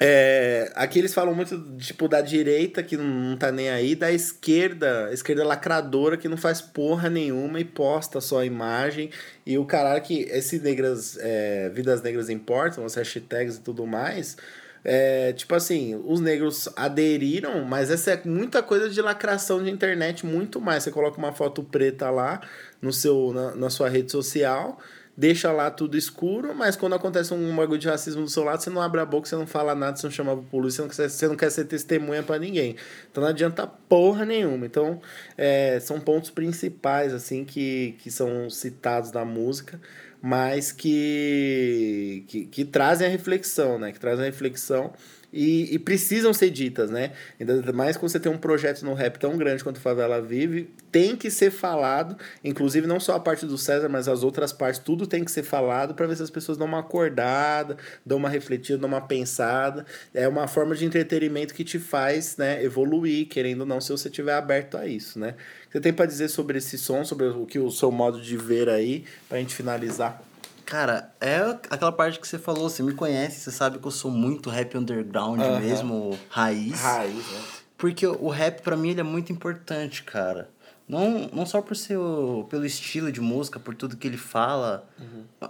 É, aqui eles falam muito, tipo, da direita, que não, não tá nem aí, da esquerda, esquerda lacradora, que não faz porra nenhuma e posta só a imagem. E o caralho que esse negras, é, Vidas Negras Importam, as hashtags e tudo mais, é, tipo assim, os negros aderiram, mas essa é muita coisa de lacração de internet, muito mais. Você coloca uma foto preta lá no seu, na, na sua rede social deixa lá tudo escuro, mas quando acontece um bagulho de racismo do seu lado, você não abre a boca, você não fala nada, você não chama a polícia, você não quer, você não quer ser testemunha para ninguém. Então não adianta porra nenhuma. Então, é, são pontos principais, assim, que, que são citados na música, mas que, que, que trazem a reflexão, né? Que trazem a reflexão e, e precisam ser ditas, né? Ainda mais quando você tem um projeto no rap tão grande quanto Favela Vive, tem que ser falado, inclusive não só a parte do César, mas as outras partes, tudo tem que ser falado para ver se as pessoas dão uma acordada, dão uma refletida, dão uma pensada. É uma forma de entretenimento que te faz, né, evoluir, querendo ou não, se você estiver aberto a isso, né? Você tem para dizer sobre esse som, sobre o que o seu modo de ver aí, pra gente finalizar? Cara, é aquela parte que você falou, você me conhece, você sabe que eu sou muito rap underground Aham. mesmo, raiz. Raiz, né? Porque o rap pra mim ele é muito importante, cara. Não, não só por ser o, pelo estilo de música, por tudo que ele fala.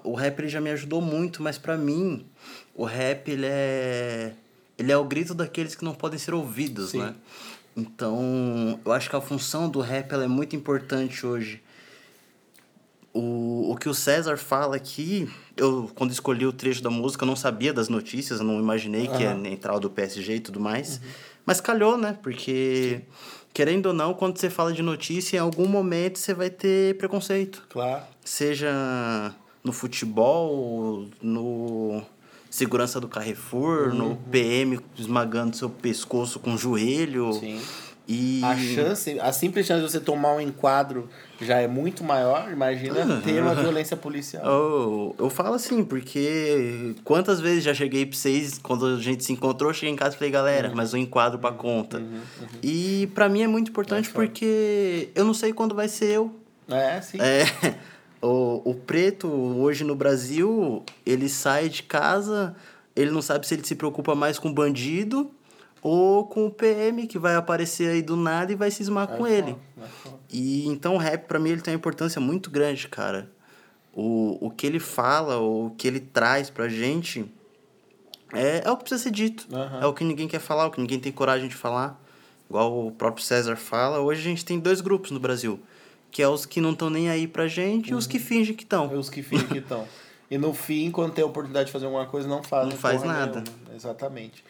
O rap ele já me ajudou muito, mas pra mim o rap ele é ele é o grito daqueles que não podem ser ouvidos, Sim. né? Então, eu acho que a função do rap ela é muito importante hoje. O, o que o César fala aqui, eu quando escolhi o trecho da música, eu não sabia das notícias, eu não imaginei que ia entrar o do PSG e tudo mais. Mas calhou, né? Porque, querendo ou não, quando você fala de notícia, em algum momento você vai ter preconceito. Claro. Seja no futebol, no segurança do Carrefour, no PM esmagando seu pescoço com o joelho. Sim. E A chance, a simples chance de você tomar um enquadro já é muito maior, imagina ter uma violência policial. Oh, eu falo assim, porque quantas vezes já cheguei pra vocês, quando a gente se encontrou, cheguei em casa e falei, galera, mas um enquadro pra conta. E pra mim é muito importante porque eu não sei quando vai ser eu. É, sim. É, [LAUGHS] o, o preto, hoje no Brasil, ele sai de casa, ele não sabe se ele se preocupa mais com o bandido ou com o PM que vai aparecer aí do nada e vai cismar com ele. E então o rap, pra mim, ele tem uma importância muito grande, cara. O, o que ele fala, o que ele traz pra gente é, é o que precisa ser dito. Aham. É o que ninguém quer falar, o que ninguém tem coragem de falar. Igual o próprio César fala, hoje a gente tem dois grupos no Brasil. Que é os que não estão nem aí pra gente e os que fingem que estão. Os que fingem que estão. E no fim, quando tem a oportunidade de fazer alguma coisa, não fazem. Não faz nada. nenhuma. Exatamente.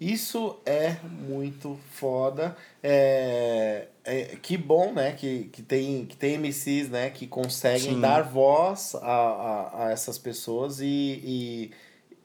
Isso é muito foda. É, é- que bom, né? Que, que, tem, que tem MCs, né? Que conseguem Sim. dar voz a, a, a essas pessoas e,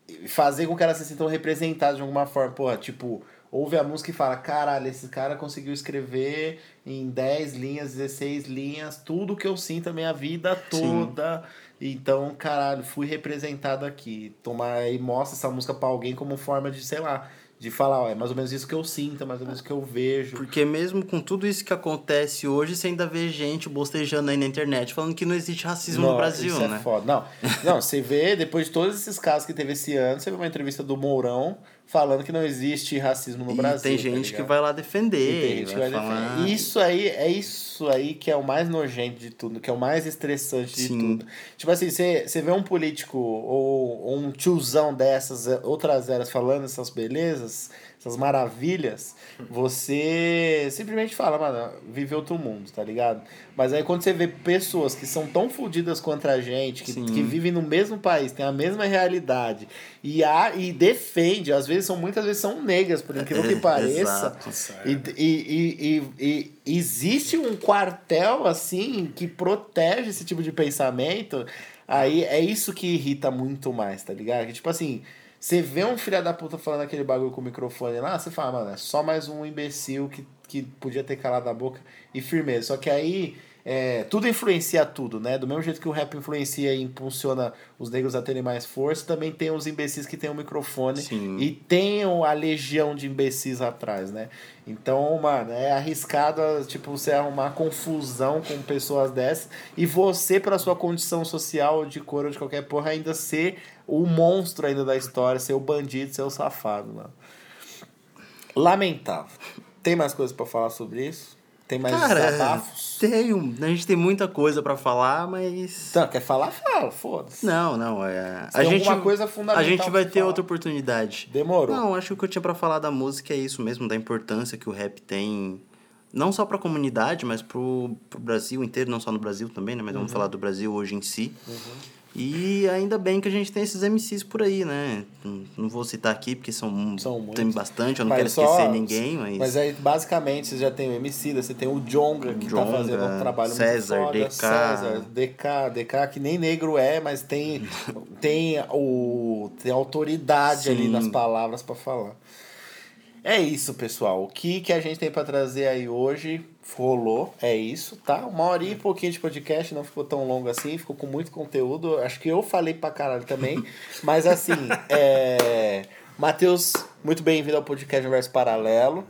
e, fazer com que elas se sintam representadas de alguma forma. Porra, tipo, ouve a música e fala: caralho, esse cara conseguiu escrever em 10 linhas, 16 linhas, tudo que eu sinto a minha vida Sim. toda. Então, caralho, fui representado aqui. Tomar e mostra essa música pra alguém como forma de, sei lá, de falar, ó, é mais ou menos isso que eu sinto, é mais ou menos isso que eu vejo. Porque mesmo com tudo isso que acontece hoje, você ainda vê gente bostejando aí na internet falando que não existe racismo no Brasil, isso né? É foda. Não, não, você vê, depois de todos esses casos que teve esse ano, você vê uma entrevista do Mourão falando que não existe racismo no e Brasil. tem tá gente que ligado? vai lá E defender. tem gente que vai falar... defender. Isso aí, é isso aí que é o mais nojento de tudo, que é o mais estressante de Sim. tudo. Tipo assim, você, vê um político ou, ou um tiozão dessas, outras eras, falando essas belezas, essas maravilhas, você simplesmente fala, mano, vive outro mundo, tá ligado? Mas aí quando você vê pessoas que são tão fodidas contra a gente, que, Sim. que vivem no mesmo país, têm a mesma realidade, e, há, e defende, às vezes são, muitas vezes são negras, por incrível que [LAUGHS] É, pareça. exato. E, e, e, e, e existe um quartel assim que protege esse tipo de pensamento. Aí é isso que irrita muito mais, tá ligado? Que, tipo assim, você vê um filho da puta falando aquele bagulho com o microfone lá, você fala, mano, é só mais um imbecil que, que podia ter calado a boca e firmeza. Só que aí é, tudo influencia tudo, né? Do mesmo jeito que o rap influencia e impulsiona os negros a terem mais força, também tem os imbecis que têm o microfone Sim. e tem a legião de imbecis atrás, né? Então, mano, é arriscado, tipo, você arrumar confusão com pessoas dessas e você, pela sua condição social de cor ou de qualquer porra, ainda ser o monstro ainda da história, ser o bandido, ser o safado, mano. Lamentável. Tem mais coisas pra falar sobre isso? Tem mais Cara, desabafos? tem um, a gente tem muita coisa pra falar, mas Então, quer falar? Fala, foda-se. não, não, é a gente alguma coisa a fundamental gente vai ter falar. outra oportunidade. Demorou. Não, acho que o que eu tinha pra falar da música é isso mesmo, da importância que o rap tem, não só pra comunidade, mas pro, pro Brasil inteiro, não só no Brasil também, né? Mas Uhum. vamos falar do Brasil hoje em si. E ainda bem que a gente tem esses MCs por aí, né? Não- vou citar aqui porque são, São muitos. tem bastante, eu não Mas quero só- esquecer ninguém, mas, Mas aí, basicamente, você já tem o MC, você tem o Jonga, que Djonga, tá fazendo um trabalho César, muito foda. DK. César, DK, DK, que nem negro é, mas tem, [LAUGHS] tem, o, tem autoridade ali Sim. nas palavras pra falar. É isso, pessoal. O que, que a gente tem pra trazer aí hoje rolou, é isso, tá? Uma hora e pouquinho de podcast, não ficou tão longo assim, ficou com muito conteúdo. Acho que eu falei pra caralho também. [LAUGHS] Mas assim, é. Matheus, muito bem-vindo ao podcast Universo Paralelo.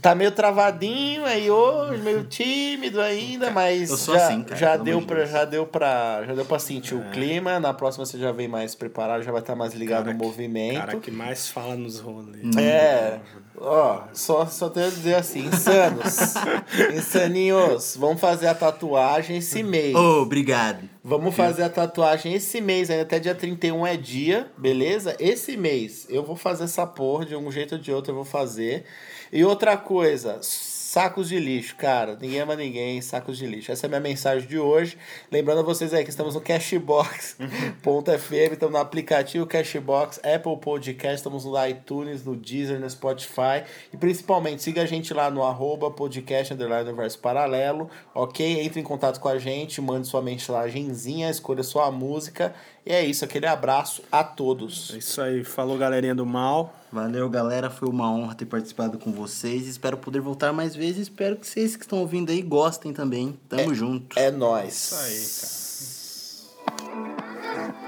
Tá meio travadinho aí hoje, meio tímido ainda, mas Eu sou já, assim, cara, já, deu pra, já deu pra já deu pra sentir o clima. Na próxima você já vem mais preparado, já vai estar mais ligado Cara no que- movimento. cara que mais fala nos rolês. É, ó, só, só tenho a dizer assim, insanos, [LAUGHS] insaninhos, vamos fazer a tatuagem esse mês. Oh, obrigado. Vamos fazer a tatuagem esse mês, ainda até dia 31 é dia, beleza? Esse mês eu vou fazer essa porra, de um jeito ou de outro eu vou fazer. E outra coisa, sacos de lixo, cara. Ninguém ama ninguém, sacos de lixo. Essa é a minha mensagem de hoje. Lembrando a vocês aí que estamos no Cashbox.fm, [LAUGHS] estamos no aplicativo Cashbox, Apple Podcast, estamos no iTunes, no Deezer, no Spotify. E principalmente, siga a gente lá no arroba podcast underline universo paralelo, ok? Entre em contato com a gente, mande sua mensagenzinha, escolha sua música. E é isso, aquele abraço a todos. É isso aí. Falou, galerinha do mal. Valeu, galera. Foi uma honra ter participado com vocês. Espero poder voltar mais vezes. Espero que vocês que estão ouvindo aí gostem também. Tamo é, junto. É nóis. Isso aí, cara.